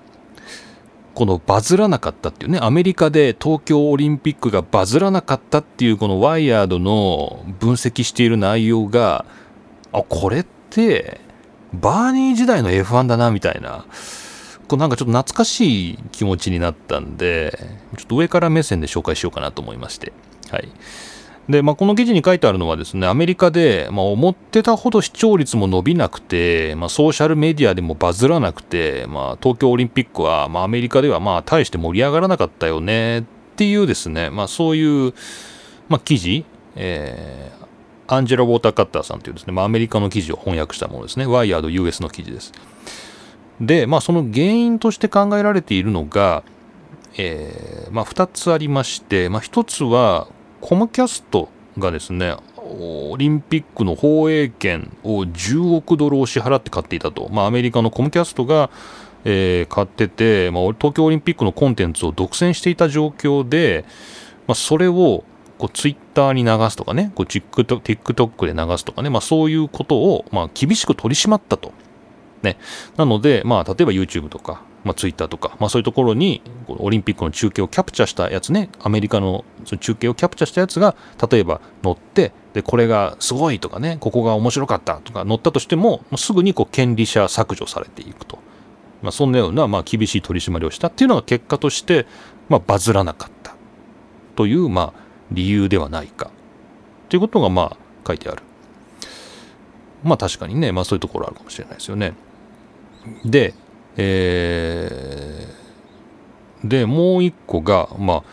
このバズらなかったっていうね、アメリカで東京オリンピックがバズらなかったっていうこのワイヤードの分析している内容が、あこれってバーニー時代の F1 だなみたいな。こうなんかちょっと懐かしい気持ちになったんでちょっと上から目線で紹介しようかなと思いまして。はい。で、まあ、この記事に書いてあるのはですねアメリカで、まあ、思ってたほど視聴率も伸びなくて、まあ、ソーシャルメディアでもバズらなくて、まあ、東京オリンピックは、まあ、アメリカではまあ大して盛り上がらなかったよねっていうですね、まあ、そういう、まあ、記事、えー、アンジェラ・ウォーターカッターさんというですね、まあ、アメリカの記事を翻訳したものですね。ワイヤード US の記事です。で、まあ、その原因として考えられているのが、えー、まあ、2つありまして、まあ、1つは、コムキャストがですね、オリンピックの放映権を10億ドルを支払って買っていたと。まあ、アメリカのコムキャストが、えー、買ってて、まあ、東京オリンピックのコンテンツを独占していた状況で、まあ、それをこうツイッターに流すとかね、こう TikTok で流すとかね、まあそういうことを、まあ厳しく取り締まったと。ね。なので、まあ例えば YouTube とか、まあ Twitter とか、まあそういうところに、オリンピックの中継をキャプチャーしたやつね、アメリカのその中継をキャプチャーしたやつが、例えば載って、で、これがすごいとかね、ここが面白かったとか載ったとしても、すぐにこう権利者削除されていくと。まあそんなような、まあ厳しい取り締まりをしたっていうのが結果として、まあバズらなかったという、まあ理由ではないか。ということがまあ書いてある。まあ確かにねまあそういうところあるかもしれないですよね。でえー、でもう一個がまあ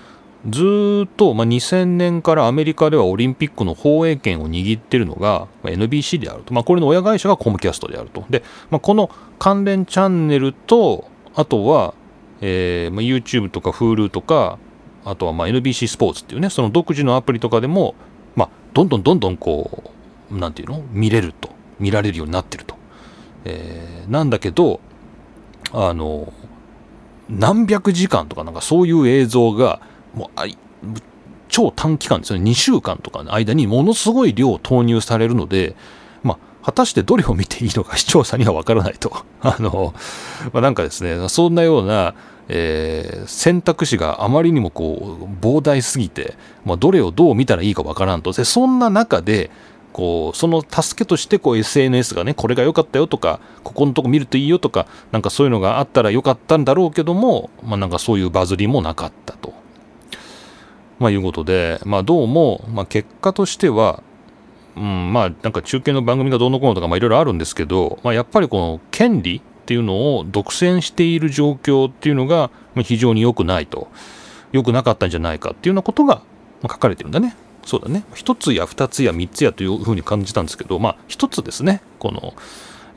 ずっと、まあ、2000年からアメリカではオリンピックの放映権を握っているのが、まあ、NBC であると、まあ、これの親会社がコムキャストであると。で、まあ、この関連チャンネルとあとは、えーまあ、YouTube とか Hulu とかあとはま NBC スポーツっていうね、その独自のアプリとかでも、まあ、どんどんどんどんこう、なんていうの？見れると。見られるようになってると。えー、なんだけど、あの、何百時間とかなんかそういう映像が、もう、あ超短期間ですよね。2週間とかの間にものすごい量投入されるので、まあ、果たしてどれを見ていいのか視聴者にはわからないと。あの、まあ、なんかですね、そんなような、えー、選択肢があまりにもこう膨大すぎて、まあ、どれをどう見たらいいかわからんとでそんな中でこうその助けとしてこう SNS がねこれが良かったよとかここのとこ見るといいよとかなんかそういうのがあったらよかったんだろうけども、まあ、なんかそういうバズりもなかったと、まあ、いうことで、まあ、どうも、まあ、結果としてはうん、まあなんか中継の番組がどうのこうのとかいろいろあるんですけど、まあ、やっぱりこの権利っていうのを独占している状況っていうのが非常に良くないと。良くなかったんじゃないかっていうようなことが書かれてるんだね。そうだね。1つや2つや3つやというふうに感じたんですけどまあ1つですね。この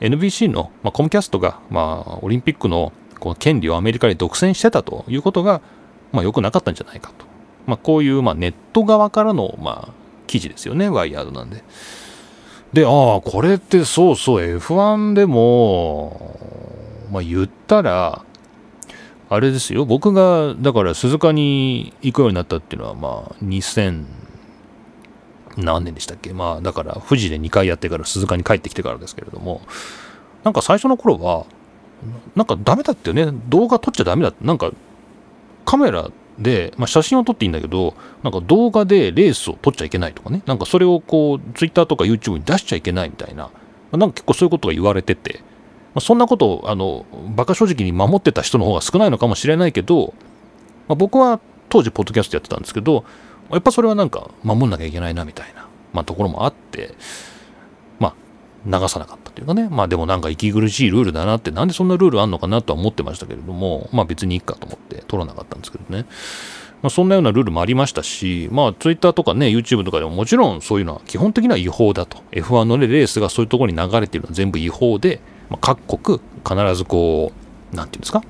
NBC の、まあ、コムキャストが、まあ、オリンピックのこの権利をアメリカに独占してたということが、まあ、良くなかったんじゃないかと、まあ、こういう、まあ、ネット側からの、まあ、記事ですよねワイヤードなんで。でああこれってそうそう F1 でもまあ言ったらあれですよ。僕がだから鈴鹿に行くようになったっていうのはまあ2000何年でしたっけ？まあだから富士で2回やってから鈴鹿に帰ってきてからですけれども。なんか最初の頃はなんかダメだってよね。動画撮っちゃダメだってなんかカメラで、まあ、写真を撮っていいんだけどなんか動画でレースを撮っちゃいけないとかね。なんかそれをこう Twitter とか YouTube に出しちゃいけないみたいな。まなんか結構そういうことが言われてて、まあ、そんなことをあのバカ正直に守ってた人の方が少ないのかもしれないけど、まあ、僕は当時ポッドキャストやってたんですけどやっぱそれはなんか守んなきゃいけないなみたいな、まあ、ところもあってまあ流さなかった。というかねまあでもなんか息苦しいルールだなってなんでそんなルールあんのかなとは思ってましたけれどもまあ別にいいかと思って取らなかったんですけどねまあ、そんなようなルールもありましたし、まあ、Twitter とかね、YouTube とかでももちろんそういうのは基本的には違法だと。F1 の、レースがそういうところに流れてるのは全部違法で、まあ、各国必ずこう、なんていうんですか、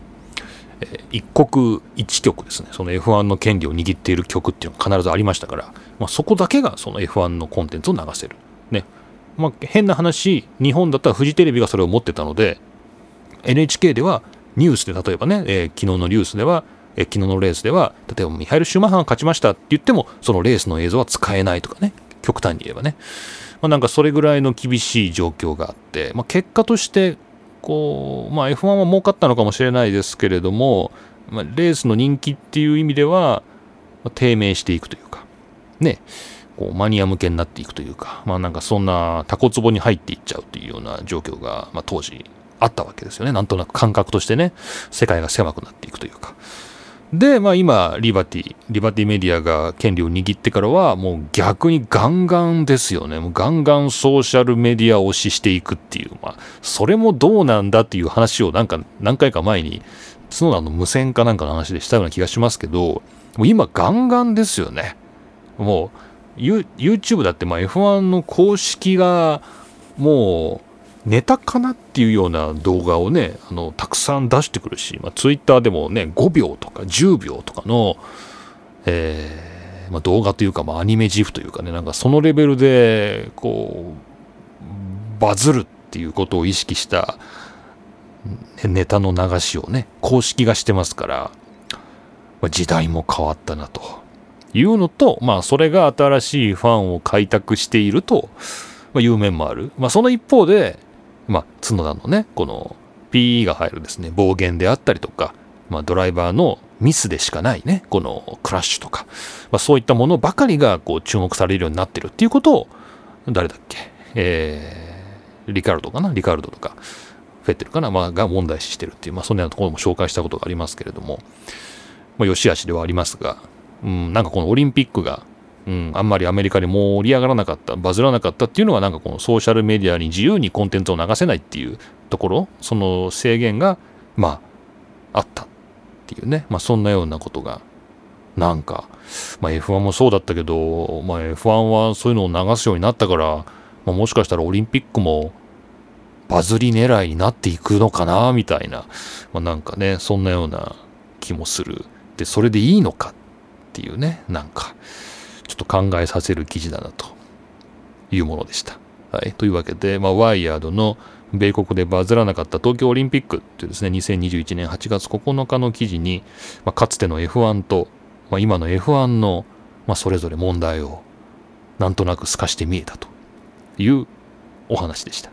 えー、一国一局ですね、その F1 の権利を握っている曲っていうのが必ずありましたから、まあ、そこだけがその F1 のコンテンツを流せる。ね。まあ、変な話、日本だったらフジテレビがそれを持ってたので、NHK ではニュースで例えばね、えー、昨日のニュースでは、え昨日のレースでは例えばミハイル・シューマッハが勝ちましたって言ってもそのレースの映像は使えないとかね極端に言えばね、まあ、なんかそれぐらいの厳しい状況があって、まあ、結果としてこう、まあ、F1 は儲かったのかもしれないですけれども、まあ、レースの人気っていう意味では、ま低迷していくというか。ね。こうマニア向けになっていくというか、まあ、なんかそんなタコツボに入っていっちゃうというような状況が、まあ、当時あったわけですよねなんとなく感覚としてね世界が狭くなっていくというか。で、まあ今、リバティ、リバティメディアが権利を握ってからは、もう逆にガンガンですよね。もうガンガンソーシャルメディア推ししていくっていう、まあ、それもどうなんだっていう話をなんか何回か前に、角田の無線かなんかの話でしたような気がしますけど、もう今ガンガンですよね。もう、YouTube だってまあ F1 の公式が、もう、ネタかなっていうような動画をねあのたくさん出してくるし、まあ、ツイッターでもね5秒とか10秒とかの、えーまあ、動画というか、まあ、アニメジフというかねなんかそのレベルでこうバズるっていうことを意識したネタの流しをね公式がしてますから、まあ、時代も変わったなと。いうのとまあそれが新しいファンを開拓していると、まあ、いう面もある、まあ、その一方でまあ、角田のね、この PE が入るですね、暴言であったりとか、まあ、ドライバーのミスでしかないね、このクラッシュとか、まあ、そういったものばかりがこう注目されるようになってるっていうことを、誰だっけ、えー、リカルドかな、リカルドとか、フェッテルかな、まあ、が問題視してるっていう、まあ、そんなようなところも紹介したことがありますけれども、まあ、良し悪しではありますが、うん、なんかこのオリンピックがうん、あんまりアメリカで盛り上がらなかった、バズらなかったっていうのは、なんかこのソーシャルメディアに自由にコンテンツを流せないっていうところ、その制限が、まあ、あったっていうね、まあ、そんなようなことが、なんか、まあ、F1 もそうだったけど、まあ、F1 はそういうのを流すようになったから、まあ、もしかしたらオリンピックもバズり狙いになっていくのかな、みたいな、まあ、なんかね、そんなような気もする。で、それでいいのかっていうね、なんか、ちょっと考えさせる記事だなというものでした。はい、というわけで、まあ、ワイヤードの米国でバズらなかった東京オリンピックというですね、2021年8月9日の記事に、まあ、かつての F1 と、まあ、今の F1 の、まあ、それぞれ問題をなんとなく透かして見えたというお話でした。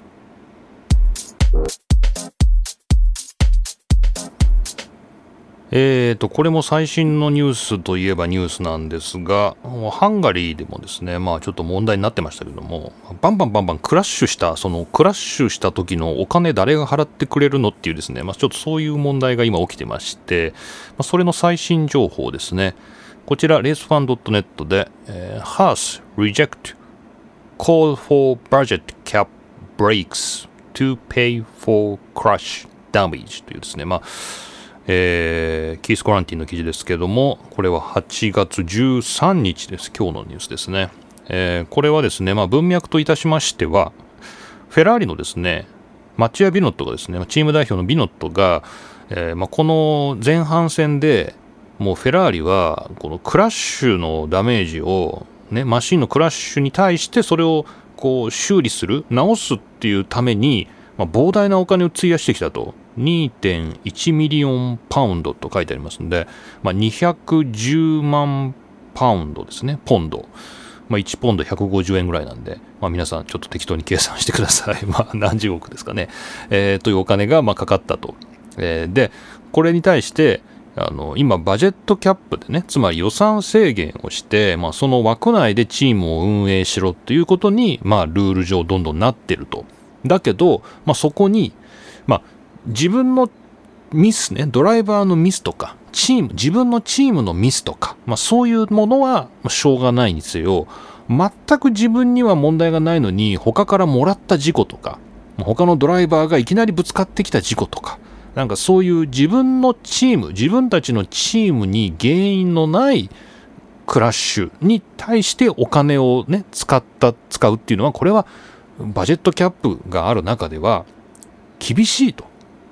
えーと、これも最新のニュースといえばニュースなんですが、ハンガリーでもですね、まあちょっと問題になってましたけども、バンバンバンバンクラッシュした、そのクラッシュした時のお金誰が払ってくれるのっていうですね、まあちょっとそういう問題が今起きてまして、まあ、それの最新情報ですね。こちら、レースファン .net で、えー、Haas reject call for budget cap breaks to pay for crash damage というですね、まあえー、キース・コランティンの記事ですけども、これは8月13日です。今日のニュースですね。えー、これはですね、まあ、文脈といたしましては、フェラーリのですね、マッチア・ビノットがですね、チーム代表のビノットが、えー、まあ、この前半戦でもうフェラーリはこのクラッシュのダメージを、ね、マシンのクラッシュに対してそれをこう修理する、直すっていうために、まあ、膨大なお金を費やしてきたと2.1ミリオンパウンドと書いてありますんで、まあ、210万パウンドですね、ポンド。まあ、1ポンド150円ぐらいなんで、まあ、皆さんちょっと適当に計算してください。まあ、何十億ですかね。えー、というお金がまかかったと。えー、で、これに対して、あの今、バジェットキャップでね、つまり予算制限をして、まあ、その枠内でチームを運営しろっていうことに、まあ、ルール上どんどんなってると。だけど、まあ、そこに、まあ、自分のミスね、ドライバーのミスとか、チーム、自分のチームのミスとか、まあ、そういうものはしょうがないにせよ、全く自分には問題がないのに、他からもらった事故とか、他のドライバーがいきなりぶつかってきた事故とか、なんかそういう自分のチーム、自分たちのチームに原因のないクラッシュに対してお金をね、使った、使うっていうのは、これはバジェットキャップがある中では厳しいと。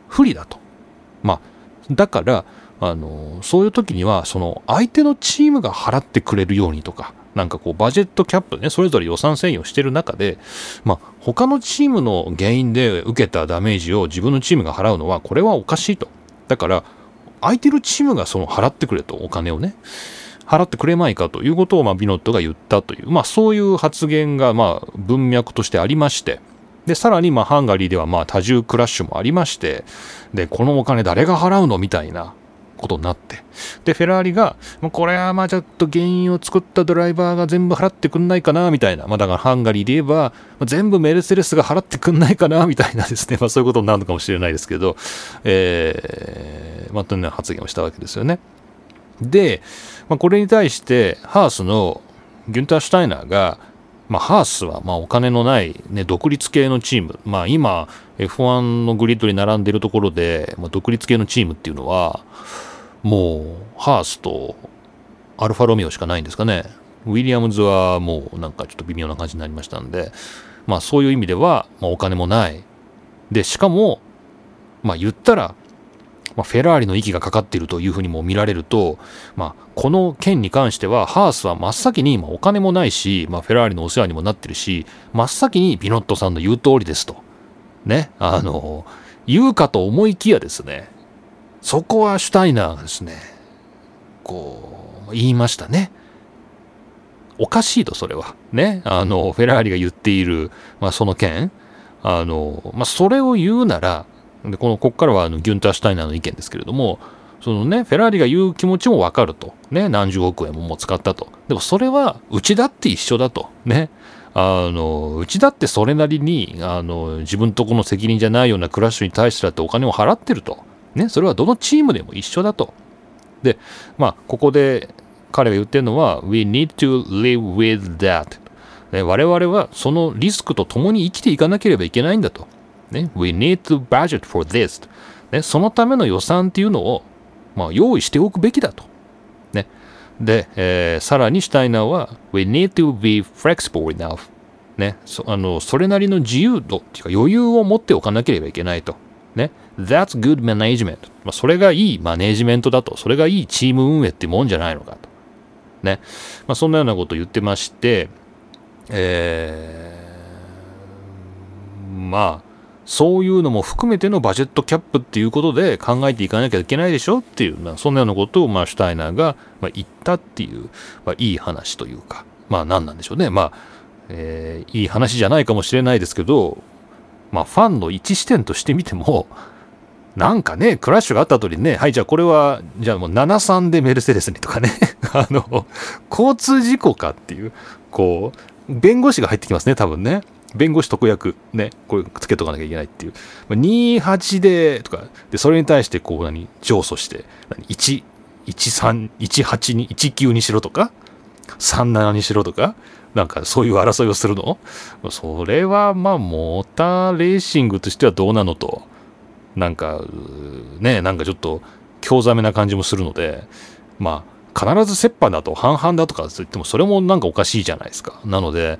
不利だと。まあ、だから、あの、そういう時には、その相手のチームが払ってくれるようにとか、なんかこう、バジェットキャップね、それぞれ予算制限をしてる中で、まあ、他のチームの原因で受けたダメージを自分のチームが払うのは、これはおかしいと。だから、空いてるチームがその払ってくれと、お金をね。払ってくれまいかということを、まあ、ビノットが言ったという、まあ、そういう発言が、まあ、文脈としてありまして、で、さらに、まあ、ハンガリーでは、まあ、多重クラッシュもありまして、で、このお金誰が払うのみたいなことになって。で、フェラーリが、もうこれはまあちょっと原因を作ったドライバーが全部払ってくんないかな、みたいな。まあだからハンガリーで言えばま、全部メルセデスが払ってくんないかな、みたいなですね。まあそういうことになるのかもしれないですけど、えー、まあという発言をしたわけですよね。で、まあ、これに対してハースのギュンター・シュタイナーが、まあ、ハースはまあお金のない、ね、独立系のチーム、まあ、今 F1 のグリッドに並んでいるところで、まあ、独立系のチームっていうのはもうハースとアルファロメオしかないんですかね。ウィリアムズはもうなんかちょっと微妙な感じになりましたんで、まあ、そういう意味では、まあ、お金もない。でしかも、まあ、言ったらまあ、フェラーリの息がかかっているというふうにも見られると、まあ、この件に関しては、ハースは真っ先に、ま、お金もないし、まあ、フェラーリのお世話にもなってるし、真っ先にビノットさんの言う通りですと。ね、あの、言うかと思いきやですね、そこはシュタイナーがですね、こう、言いましたね。おかしいと、それは。ね。あの、フェラーリが言っている、まあ、その件。あの、まあ、それを言うなら、で、この、ここからはあのギュンター・シュタイナーの意見ですけれども、そのね、フェラーリが言う気持ちもわかると。ね、何十億円ももう使ったと。でもそれは、うちだって一緒だと。ね。あの、うちだってそれなりに、あの、自分とこの責任じゃないようなクラッシュに対してだってお金を払ってると。ね、それはどのチームでも一緒だと。で、まあ、ここで彼が言ってるのは、We need to live with that. 我々はそのリスクと共に生きていかなければいけないんだと。ね、We need to budget for this、ね、そのための予算っていうのを、まあ、用意しておくべきだと。ね、で、えー、さらにシュタイナーは We need to be flexible enough、ね、そあのそれなりの自由度っていうか余裕を持っておかなければいけないと。ね、That's good management、まあ、それがいいマネージメントだと。それがいいチーム運営ってもんじゃないのかと。ね。まあ、そんなようなことを言ってまして、えー、まあそういうのも含めてのバジェットキャップっていうことで考えていかなきゃいけないでしょっていう、まあ、そんなようなことを、まあ、シュタイナーが、まあ、言ったっていう、まあ、いい話というか、まあ何なんでしょうね。まあ、えー、いい話じゃないかもしれないですけど、まあファンの一視点としてみても、なんかね、クラッシュがあった後にね、はい、じゃあこれは、じゃあもう7-3でメルセデスにとかね、あの、交通事故かっていう、こう、弁護士が入ってきますね、多分ね。弁護士特約、ね、これつけとかなきゃいけないっていう。28で、とか、で、それに対してこう何、上訴して、1、13、18に、19にしろとか、37にしろとか、なんかそういう争いをするの？それはまあモーターレーシングとしてはどうなのと、なんか、ね、なんかちょっと興ざめな感じもするので、まあ必ず折半だと半々だとか言ってもそれもなんかおかしいじゃないですか。なので、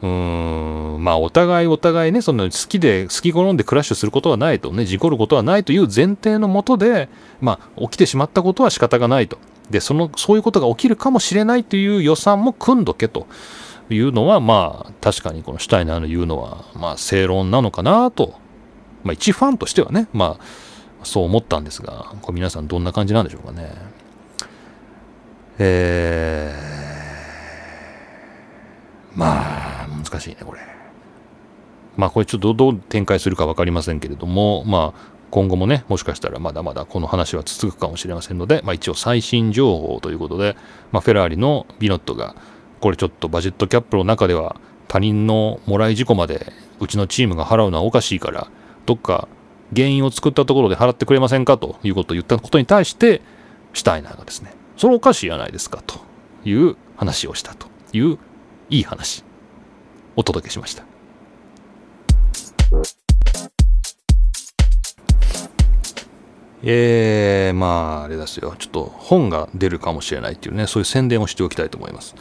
うん、まあ、お互いお互いね、その好きで、好き好んでクラッシュすることはないとね、事故ることはないという前提のもとで、まあ、起きてしまったことは仕方がないと。で、その、そういうことが起きるかもしれないという予算も組んどけというのは、まあ、確かにこのシュタイナーの言うのは、まあ、正論なのかなと。まあ、一ファンとしてはね、まあ、そう思ったんですが、これ皆さんどんな感じなんでしょうかね。えー、まあ、難しいね、これ。まあ、これちょっとどう展開するか分かりませんけれども、まあ、今後もね、もしかしたらまだまだこの話は続くかもしれませんので、まあ、一応最新情報ということで、まあ、フェラーリのビノットが、これちょっとバジェットキャップの中では他人のもらい事故までうちのチームが払うのはおかしいから、どっか原因を作ったところで払ってくれませんかということを言ったことに対して、シュタイナーがですね、それおかしいやないですかという話をしたといういい話、お届けしました。えー、まあ、あれですよ。ちょっと本が出るかもしれないっていうね、そういう宣伝をしておきたいと思います。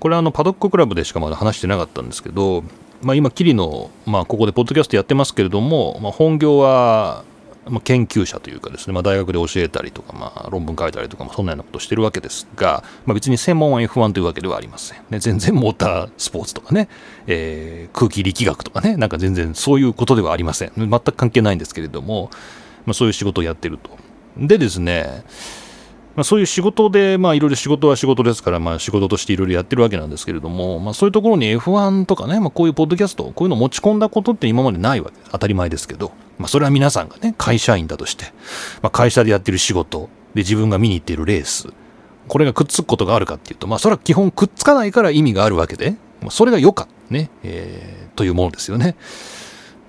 これあの、パドッククラブでしかまだ話してなかったんですけど、まあ今、キリの、まあここでポッドキャストやってますけれども、まあ本業は、まあ、研究者というかですね、まあ、大学で教えたりとか、まあ、論文書いたりとか、ま、そんなようなことをしてるわけですが、まあ、別に専門は F1 というわけではありません。ね、全然モータースポーツとかね、えー、空気力学とかね、なんか全然そういうことではありません。全く関係ないんですけれども、ま、そういう仕事をやってると。でですね、まあ、そういう仕事で、まあ、いろいろ仕事は仕事ですから、まあ、仕事としていろいろやってるわけなんですけれども、まあ、そういうところに F1 とかね、まあ、こういうポッドキャスト、こういうの持ち込んだことって今までないわけ当たり前ですけど、まあ、それは皆さんがね、会社員だとして、まあ、会社でやってる仕事、で、自分が見に行っているレース、これがくっつくことがあるかっていうと、まあ、それは基本くっつかないから意味があるわけで、まあ、それが余暇、ね、えー、というものですよね。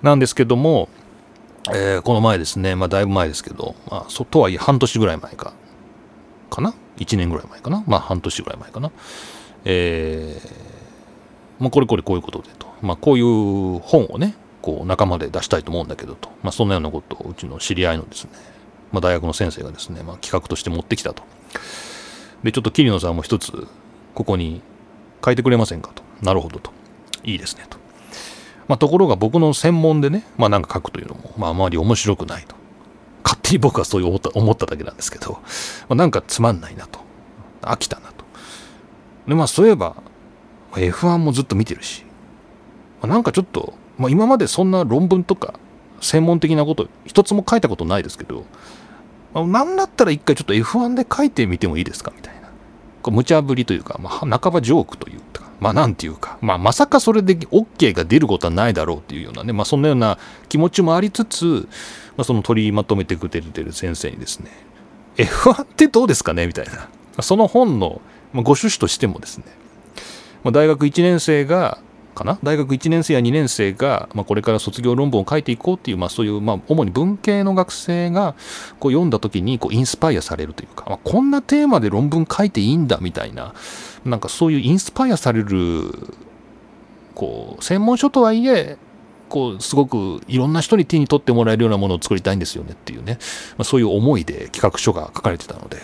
なんですけども、えー、この前ですね、まあ、だいぶ前ですけど、まあ、そとはいえ半年ぐらい前か、かな ?1 年ぐらい前かな？まあ、半年ぐらい前かな？えー、まあ、これこれこういうことでと。まあ、こういう本をね、こう、仲間で出したいと思うんだけどと。まあ、そんなようなことを、うちの知り合いのですね、まあ、大学の先生がですね、まあ、企画として持ってきたと。で、ちょっと桐野さんも一つ、ここに書いてくれませんかと。なるほどと。いいですねと。まあ、ところが僕の専門でね、まあ、なんか書くというのも、まあ、あまり面白くないと。勝手に僕はそう思っただけなんですけど、まあ、なんかつまんないなと。飽きたなと。で、まあ、そういえば、F1 もずっと見てるし、まあ、なんかちょっと、まあ、今までそんな論文とか、専門的なこと、一つも書いたことないですけど、まあ、なんだったら一回ちょっと F1 で書いてみてもいいですかみたいな。こう無茶ぶりというか、まあ、半ばジョークという、まあなんていうか、まあまさかそれで OK が出ることはないだろうっていうようなね、まあそんなような気持ちもありつつ、まあその取りまとめてくれてる先生にですね、F1 ってどうですかね？みたいな。その本のご趣旨としてもですね、まあ、大学1年生が、かな？大学1年生や2年生が、まあ、これから卒業論文を書いていこうっていう、まあ、そういう、まあ、主に文系の学生がこう読んだ時にこうインスパイアされるというか、まあ、こんなテーマで論文書いていいんだみたいな、なんかそういうインスパイアされる、こう、専門書とはいえ、こう、すごくいろんな人に手に取ってもらえるようなものを作りたいんですよねっていうね、まあ、そういう思いで企画書が書かれてたので、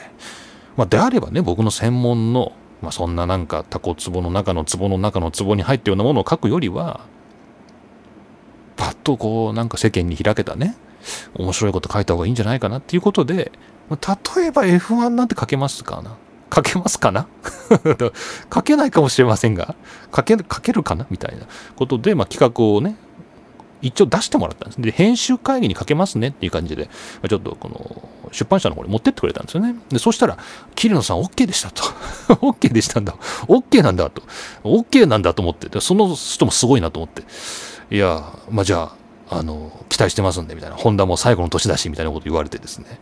まあ、であればね、僕の専門の、まあ、そんななんかタコ壺の中の壺の中の壺に入ったようなものを書くよりは、パッとこう、なんか世間に開けたね、面白いこと書いた方がいいんじゃないかなっていうことで、例えば F1 なんて書けますかな？書けますかな？書けないかもしれませんが、書け書けるかな？みたいなことで、まあ、企画をね、一応出してもらったんです。で、編集会議にかけますねっていう感じで、ちょっとこの出版社の方に持ってってくれたんですよね。で、そしたら、桐野さん OK でしたと。OK でしたんだ。OK なんだと。OK なんだと思って、でその人もすごいなと思って。いや、まあ、じゃあ、あの、期待してますんで、みたいな。ホンダも最後の年だし、みたいなこと言われてですね。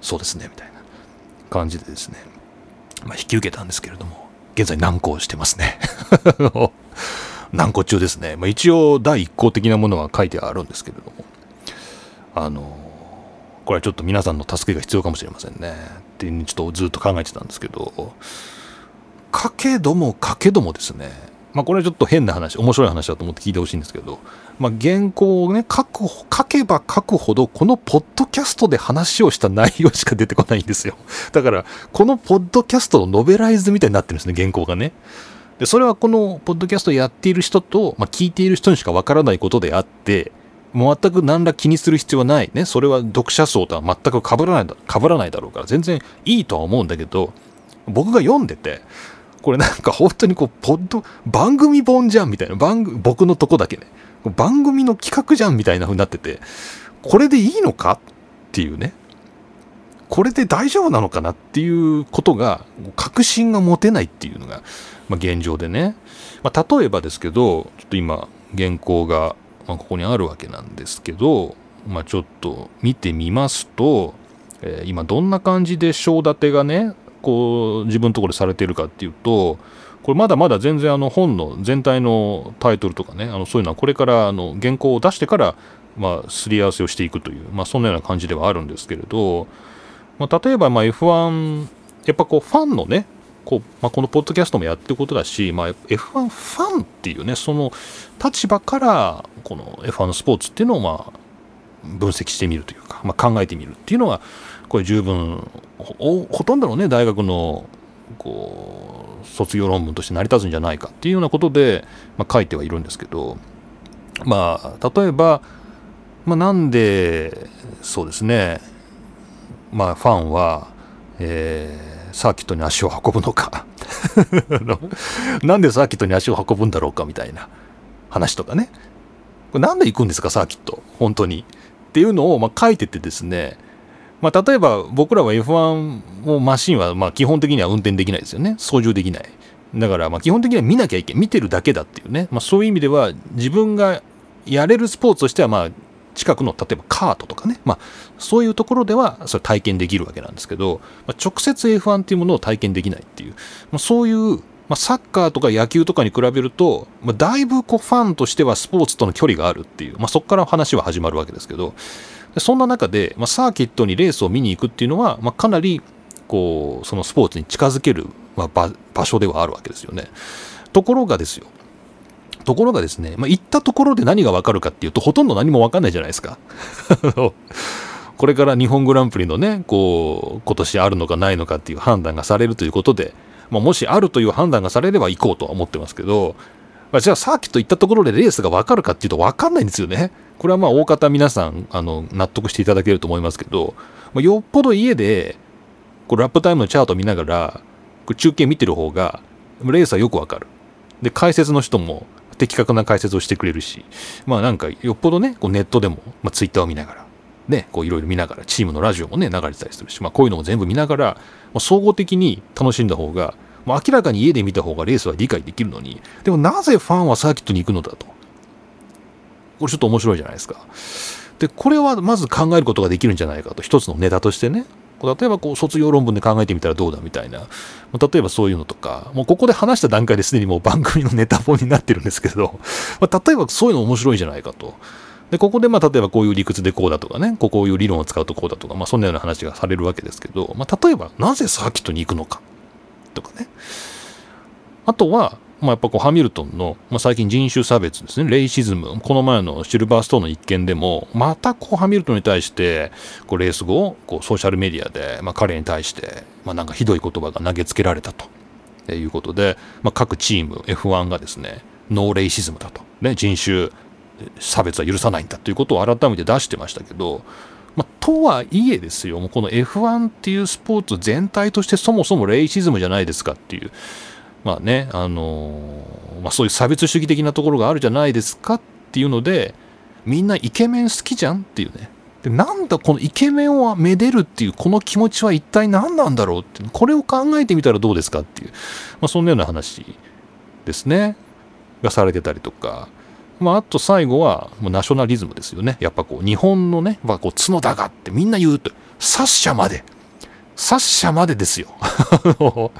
そうですね、みたいな感じでですね。まあ、引き受けたんですけれども、現在難航してますね。難航中ですね。まあ、一応、第一項的なものは書いてあるんですけれども、あの、これはちょっと皆さんの助けが必要かもしれませんね。っていうちょっとずっと考えてたんですけど、かけどもかけどもですね、まあ、これはちょっと変な話、面白い話だと思って聞いてほしいんですけど、まあ、原稿をね、書く、書けば書くほど、このポッドキャストで話をした内容しか出てこないんですよ。だから、このポッドキャストのノベライズみたいになってるんですね、原稿がね。で、それはこのポッドキャストやっている人と、まあ、聞いている人にしかわからないことであって、もう全く何ら気にする必要はない。ね。それは読者層とは全く被らないだ、被らないだろうから、全然いいとは思うんだけど、僕が読んでて、これなんか本当にこう、ポッド、番組本じゃんみたいな、番組、僕のとこだけね、番組の企画じゃんみたいな風になってて、これでいいのかっていうねこれで大丈夫なのかなっていうことが確信が持てないっていうのが、まあ、現状でね、まあ、例えばですけどちょっと今原稿が、ま、ここにあるわけなんですけど、まあ、ちょっと見てみますと、えー、今どんな感じで章立てがねこう自分のところでされてるかっていうとこれまだまだ全然あの本の全体のタイトルとかねあのそういうのはこれからあの原稿を出してからまあすり合わせをしていくという、まあ、そんなような感じではあるんですけれど、まあ、例えばま F1 やっぱこうファンのねこうまあ、このポッドキャストもやってることだし、まあ、F1 ファンっていうねその立場からこの F1 のスポーツっていうのをまあ分析してみるというか、まあ、考えてみるっていうのはこれ十分ほとんどのね大学のこう卒業論文として成り立つんじゃないかっていうようなことで、まあ、書いてはいるんですけどまあ例えば、まあ、なんでそうですねまあファンは、えー、サーキットに足を運ぶのか なんでサーキットに足を運ぶんだろうかみたいな話とかねこれなんで行くんですかサーキット本当にっていうのをま書いててですねまあ、例えば僕らは F1 もマシンはま基本的には運転できないですよね。操縦できない。だからま基本的には見なきゃいけない。見てるだけだっていうね。まあ、そういう意味では自分がやれるスポーツとしてはまあ近くの例えばカートとかね。まあそういうところではそれ体験できるわけなんですけど、まあ、直接 F1 っていうものを体験できないっていう、まあ、そういうまあ、サッカーとか野球とかに比べると、まあ、だいぶこうファンとしてはスポーツとの距離があるっていう、まあ、そこから話は始まるわけですけど、そんな中で、まあ、サーキットにレースを見に行くっていうのは、まあ、かなりこうそのスポーツに近づける、まあ、場場所ではあるわけですよね。ところがですよところがですね、まあ、行ったところで何がわかるかっていうとほとんど何もわかんないじゃないですか。これから日本グランプリのねこう今年あるのかないのかっていう判断がされるということで、まあ、もしあるという判断がされれば行こうとは思ってますけど、まあ、じゃあサーキット行ったところでレースがわかるかっていうとわかんないんですよね。これはまあ大方皆さんあの納得していただけると思いますけど、まあ、よっぽど家でこうラップタイムのチャート見ながら中継見てる方がレースはよくわかる。で解説の人も的確な解説をしてくれるしまあなんかよっぽどねこうネットでも、まあ、ツイッターを見ながらねこういろいろ見ながらチームのラジオもね流れてたりするし、まあ、こういうのも全部見ながら、まあ、総合的に楽しんだ方が、まあ、明らかに家で見た方がレースは理解できるのにでもなぜファンはサーキットに行くのだとこれちょっと面白いじゃないですか。で、これはまず考えることができるんじゃないかと、一つのネタとしてね。例えばこう卒業論文で考えてみたらどうだみたいな。例えばそういうのとか、もうここで話した段階ですでにもう番組のネタ本になってるんですけど、ま、例えばそういうの面白いじゃないかと。で、ここでまあ例えばこういう理屈でこうだとかね、こういう理論を使うとこうだとか、まあそんなような話がされるわけですけど、まあ例えばなぜサーキットに行くのかとかね。あとは、まあ、やっぱこうハミルトンの、まあ、最近人種差別ですね、レイシズム、この前のシルバーストーンの一件でも、またこうハミルトンに対して、こうレース後、こうソーシャルメディアで、まあ、彼に対して、まあ、なんかひどい言葉が投げつけられたと。いうことで、まあ、各チーム F1 がですね、ノーレイシズムだと、ね、人種差別は許さないんだということを改めて出してましたけど、まあ、とはいえですよ、もうこの F1 っていうスポーツ全体としてそもそもレイシズムじゃないですかっていう、まあね、あのー、まあ、そういう差別主義的なところがあるじゃないですかっていうので、みんなイケメン好きじゃんっていうね。でなんだこのイケメンをめでるっていうこの気持ちは一体何なんだろうってこれを考えてみたらどうですかっていう、まあ、そんなような話ですね。がされてたりとか、まあ、あと最後はもうナショナリズムですよね。やっぱこう日本のね、まあ、こう角田がってみんな言うとサッシャまで。サッシャまでですよ。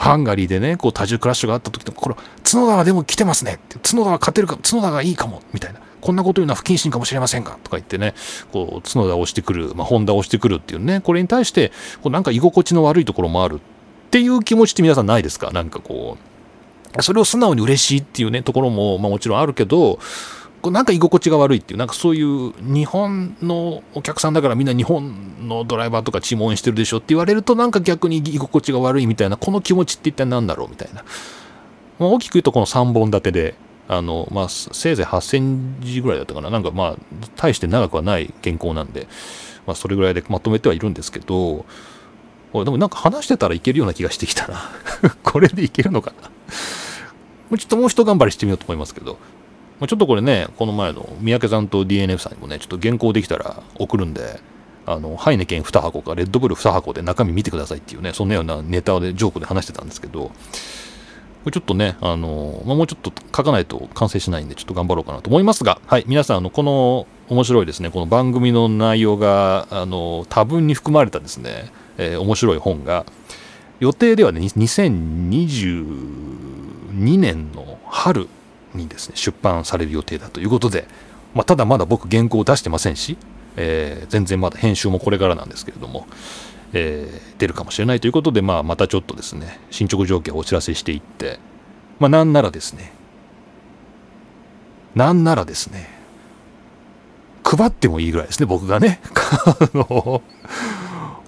ハンガリーでね、こう多重クラッシュがあった時でも、これ、角田はでも来てますね。って、角田は勝てるか、角田がいいかも、みたいな。こんなこと言うのは不謹慎かもしれませんが、とか言ってね、こう、角田を押してくる、まあ、ホンダを押してくるっていうね、これに対して、こうなんか居心地の悪いところもある。っていう気持ちって皆さんないですか？なんかこう、それを素直に嬉しいっていうね、ところも、まあもちろんあるけど、なんか居心地が悪いっていう、なんかそういう日本のお客さんだからみんな日本のドライバーとかチーム応援してるでしょって言われるとなんか逆に居心地が悪いみたいな、この気持ちって一体何だろうみたいな。まあ、大きく言うとこの3本立てで、あの、まあ、せいぜい8センチぐらいだったかな。なんかまあ、大して長くはない原稿なんで、まあ、それぐらいでまとめてはいるんですけど、でもなんか話してたらいけるような気がしてきたな。これでいけるのかな。ちょっともう一頑張りしてみようと思いますけど、まあ、ちょっとこれね、この前の三宅さんと DNF さんにもね、ちょっと原稿できたら送るんで、あのハイネケン2箱かレッドブル2箱で中身見てくださいっていうねそんなようなネタでジョークで話してたんですけどこれちょっとね、あのまあ、もうちょっと書かないと完成しないんで、ちょっと頑張ろうかなと思いますが、はい、皆さん、あのこの面白いですね、この番組の内容があの多分に含まれたですね、えー、面白い本が、予定ではね、2022年の春にですね、出版される予定だということで、まあ、ただまだ僕原稿を出してませんし、えー、全然まだ編集もこれからなんですけれども、えー、出るかもしれないということで、まあ、またちょっとですね、進捗状況をお知らせしていって、まあ、なんならですね、なんならですね、配ってもいいぐらいですね、僕がね。あの、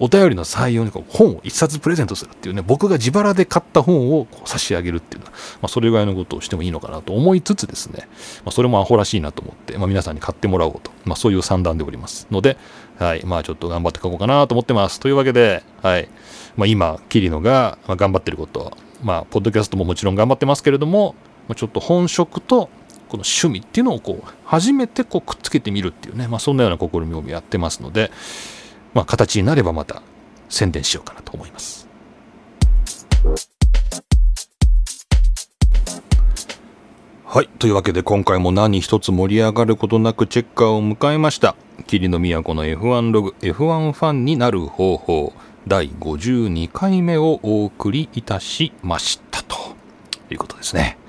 お便りの採用にこう本を一冊プレゼントするっていうね、僕が自腹で買った本を差し上げるっていうのは、まあ、それぐらいのことをしてもいいのかなと思いつつですね、まあ、それもアホらしいなと思って、まあ、皆さんに買ってもらおうと、まあ、そういう算段でおりますので、はい、まあちょっと頑張って書こうかなと思ってます。というわけで、はい、まあ、今、桐野が頑張ってること、まあ、ポッドキャストももちろん頑張ってますけれどもま、ちょっと本職とこの趣味っていうのをこう初めてこうくっつけてみるっていうね、まあ、そんなような試みをやってますので、まあ、形になればまた宣伝しようかなと思います。はい。というわけで今回も何一つ盛り上がることなくチェッカーを迎えました。霧の都の F1 ログ F1 ファンになる方法第52回目をお送りいたしましたということですね。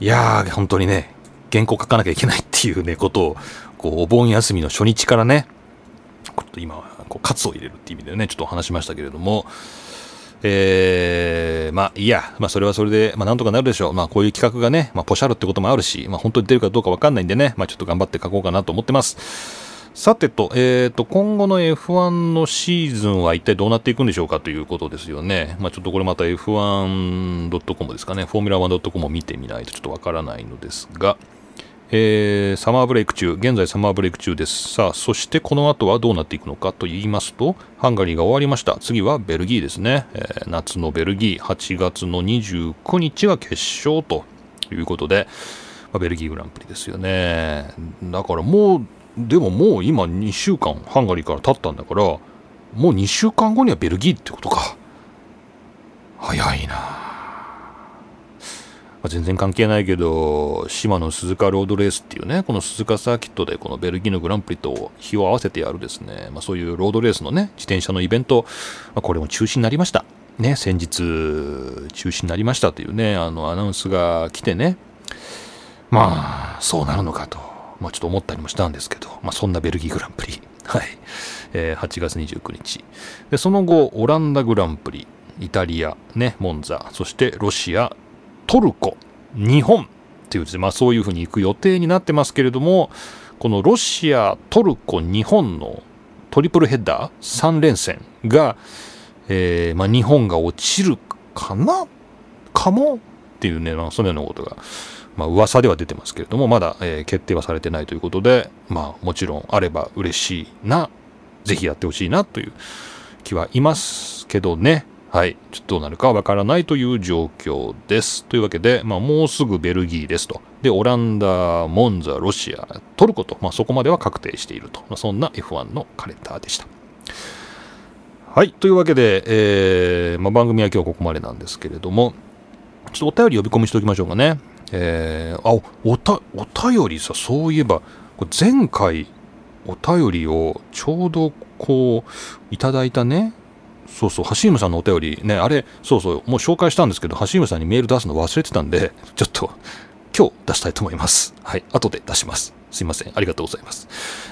いやー、本当にね、原稿書かなきゃいけないっていうね、ことを、こう、お盆休みの初日からね、今、こう、カツを入れるっていう意味でね、ちょっと話しましたけれども、えー、まあいいや、まあそれはそれで、まあなんとかなるでしょう。まあこういう企画がね、まあポシャるってこともあるし、まあ本当に出るかどうかわかんないんでね、まあちょっと頑張って書こうかなと思ってます。さてと、えっ、ー、と、今後の F1 のシーズンは一体どうなっていくんでしょうかということですよね。まあちょっとこれまた F1.com ですかね、フォーミュラ 1.com を見てみないとちょっとわからないのですが、えー、サマーブレイク中、現在サマーブレイク中です。さあ、そしてこの後はどうなっていくのかと言いますと、ハンガリーが終わりました。次はベルギーですね。えー、夏のベルギー、8月の29日が決勝ということで、まあ、ベルギーグランプリですよね。だからもう、でももう今2週間、ハンガリーから経ったんだから、もう2週間後にはベルギーってことか。早いなま、全然関係ないけど、島の鈴鹿ロードレースっていうね、この鈴鹿サーキットでこのベルギーのグランプリと日を合わせてやるですね、まあ、そういうロードレースのね、自転車のイベント、まあ、これも中止になりました。ね、先日、中止になりましたというね、あの、アナウンスが来てね、まあ、そうなるのかと、まあ、ちょっと思ったりもしたんですけど、まあ、そんなベルギーグランプリ、はい、えー、8月29日。で、その後、オランダグランプリ、イタリア、ね、モンザ、そしてロシア、トルコ、日本っていうですね、まあ、そういうふうに行く予定になってますけれども、このロシア、トルコ、日本のトリプルヘッダー3連戦が、えー、まあ、日本が落ちるかな？かも？っていうね、まあ、そのようなことが、まあ、噂では出てますけれども、まだ、えー、決定はされてないということで、まあ、もちろんあれば嬉しいな、ぜひやってほしいなという気はいますけどね。はい、ちょっとどうなるかわからないという状況です。というわけで、まあ、もうすぐベルギーですと。で、オランダ、モンザ、ロシア、トルコと、まあ、そこまでは確定していると。まあ、そんな F1 のカレンダーでした。はい、というわけで、えーまあ、番組は今日ここまでなんですけれども、ちょっとお便り呼び込みしておきましょうかね。えー、あおた、お便りさ、そういえば、前回、お便りをちょうどこう、いただいたね、そうそう、ハシームさんのお便りね、あれ、そうそう、もう紹介したんですけど、ハシームさんにメール出すの忘れてたんで、ちょっと、今日出したいと思います。はい、後で出します。すいません。ありがとうございます。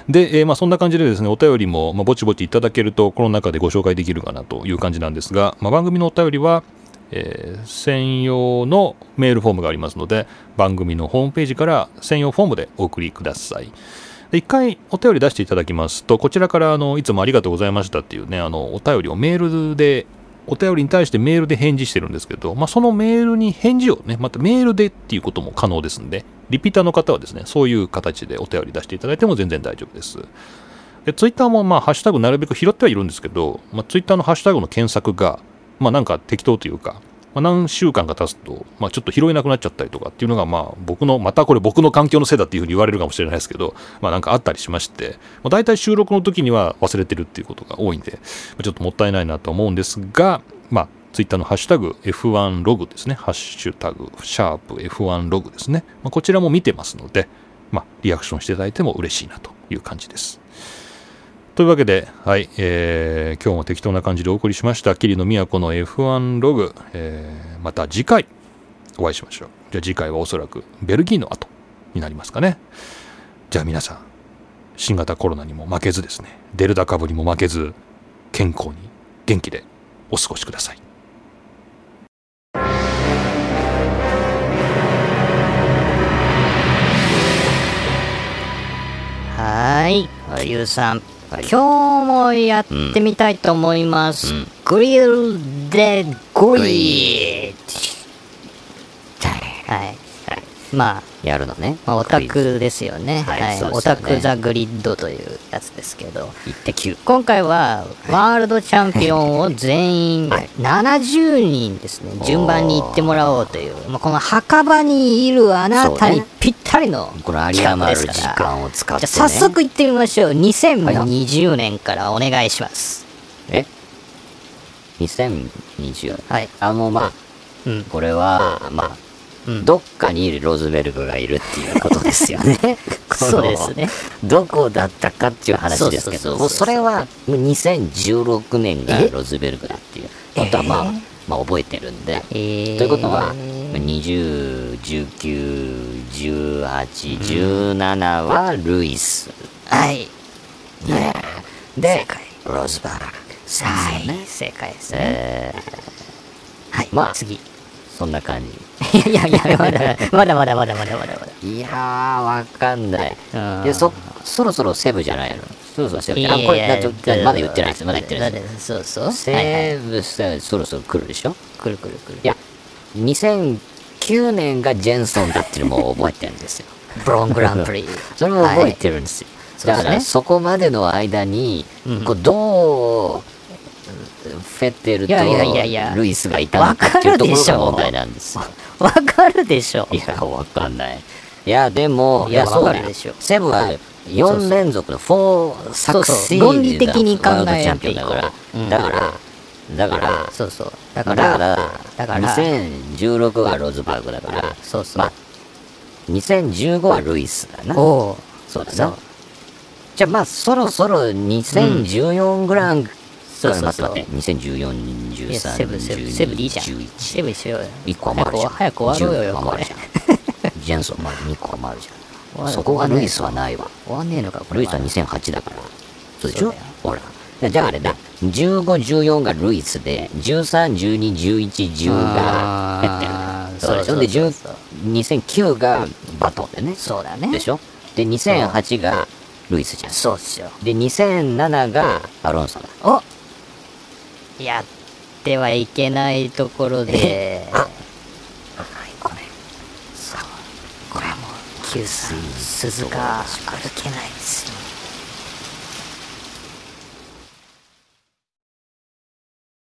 で、えー、まあそんな感じでですね、お便りも、まあ、ぼちぼちいただけると、この中でご紹介できるかなという感じなんですが、まあ、番組のお便りは、えー、専用のメールフォームがありますので、番組のホームページから専用フォームでお送りください。一回お便り出していただきますと、こちらからあのいつもありがとうございましたっていうね、あのお便りをメールで、お便りに対してメールで返事してるんですけど、まあ、そのメールに返事をね、またメールでっていうことも可能ですんで、リピーターの方はですね、そういう形でお便り出していただいても全然大丈夫です。で、ツイッターもまあ、ハッシュタグなるべく拾ってはいるんですけど、まあ、ツイッターのハッシュタグの検索が、まあなんか適当というか、まあ、何週間か経つと、まあ、ちょっと拾えなくなっちゃったりとかっていうのが、まあ、僕の、またこれ僕の環境のせいだっていうふうに言われるかもしれないですけど、まあ、なんかあったりしまして、まあ、大体収録の時には忘れてるっていうことが多いんでま、ちょっともったいないなと思うんですが、まあ、ツイッターのハッシュタグ F1 ログですね。ハッシュタグ、シャープ F1 ログですね。まあ、こちらも見てますので、まあ、リアクションしていただいても嬉しいなという感じです。というわけで、はい、えー、今日も適当な感じでお送りしました、桐野都の F1 ログ、えー、また次回お会いしましょう。じゃあ次回はおそらくベルギーの後になりますかね。じゃあ皆さん、新型コロナにも負けずですね、デルタ株にも負けず、健康に元気でお過ごしください。はい、ゆうさん。はい、今日もやってみたいと思います。うん、グリルデグリッはい。まあ、やるのね。まあ、オタクですよね。はい。はいね、オタク・ザ・グリッドというやつですけど、今回はワールドチャンピオンを全員70人ですね、順番に行ってもらおうという、まあ、この墓場にいるあなたにぴったりのこの有り余る時間を使って、ね、じゃ早速行ってみましょう。2020年からお願いします。え ?2020? はい。あの、まあ、うん、これは、まあ、どっかにいるローズベルグがいるっていうことですよ ね。そうですね。どこだったかっていう話ですけど、もうそれは2016年がローズベルグだっていうことはまあ、まあ覚えてるんで。ということは、20、19、18、17はルイス。はい。で、ローズバルグ。はい、正解ですね。はい、まあ、次。そんな感じ。いやいや、まだ、まだまだまだまだまだまだ。いやー、わかんない。いや、そ、そろそろセブじゃないの？そろそろセブ。あ、これ、まだ言ってないです。まだ言ってないです。そうそう。セブさ、そろそろ来るでしょ？来る来る来る。いや、2009年がジェンソンだっていうのも覚えてるんですよ。ブロングランプリ。それも覚えてるんですよ。だから、そこまでの間に、こう、どう、フェッテルとルイスがいたのかっていうところが問題なんですよ。わかるでしょ。いや、わかんない。いや、でも、いや、そうだよ。セブは4連続の4作シー論理的に考えチャンピオンだから、だから、だから、そうそう。だから、だから、2016はローズバーグだから、そうそう。まあ、2015はルイスだな。おお。そうだな。じゃあまあ、そろそろ2014ぐらいそうそうそう。2014、13、セブ、セブ、セブでいいじゃん。セブしようよ。1個余るじゃん。早く終わろうよ、これ。ジェンソンまで2個余るじゃん。そこがルイスはないわ。終わんねえのか、これ。ルイスは2008だから。そうでしょほら。じゃああれだ。15、14がルイスで、13、12、11、10が減ってる。そうでしょで、2009がバトンでね。そうだね。でしょ？で、2008がルイスじゃん。そうっすよ。で、2007がアロンソだ。おやってはいけないところで、あごめん。そう。これはもう、給水、鈴が歩けないですよ。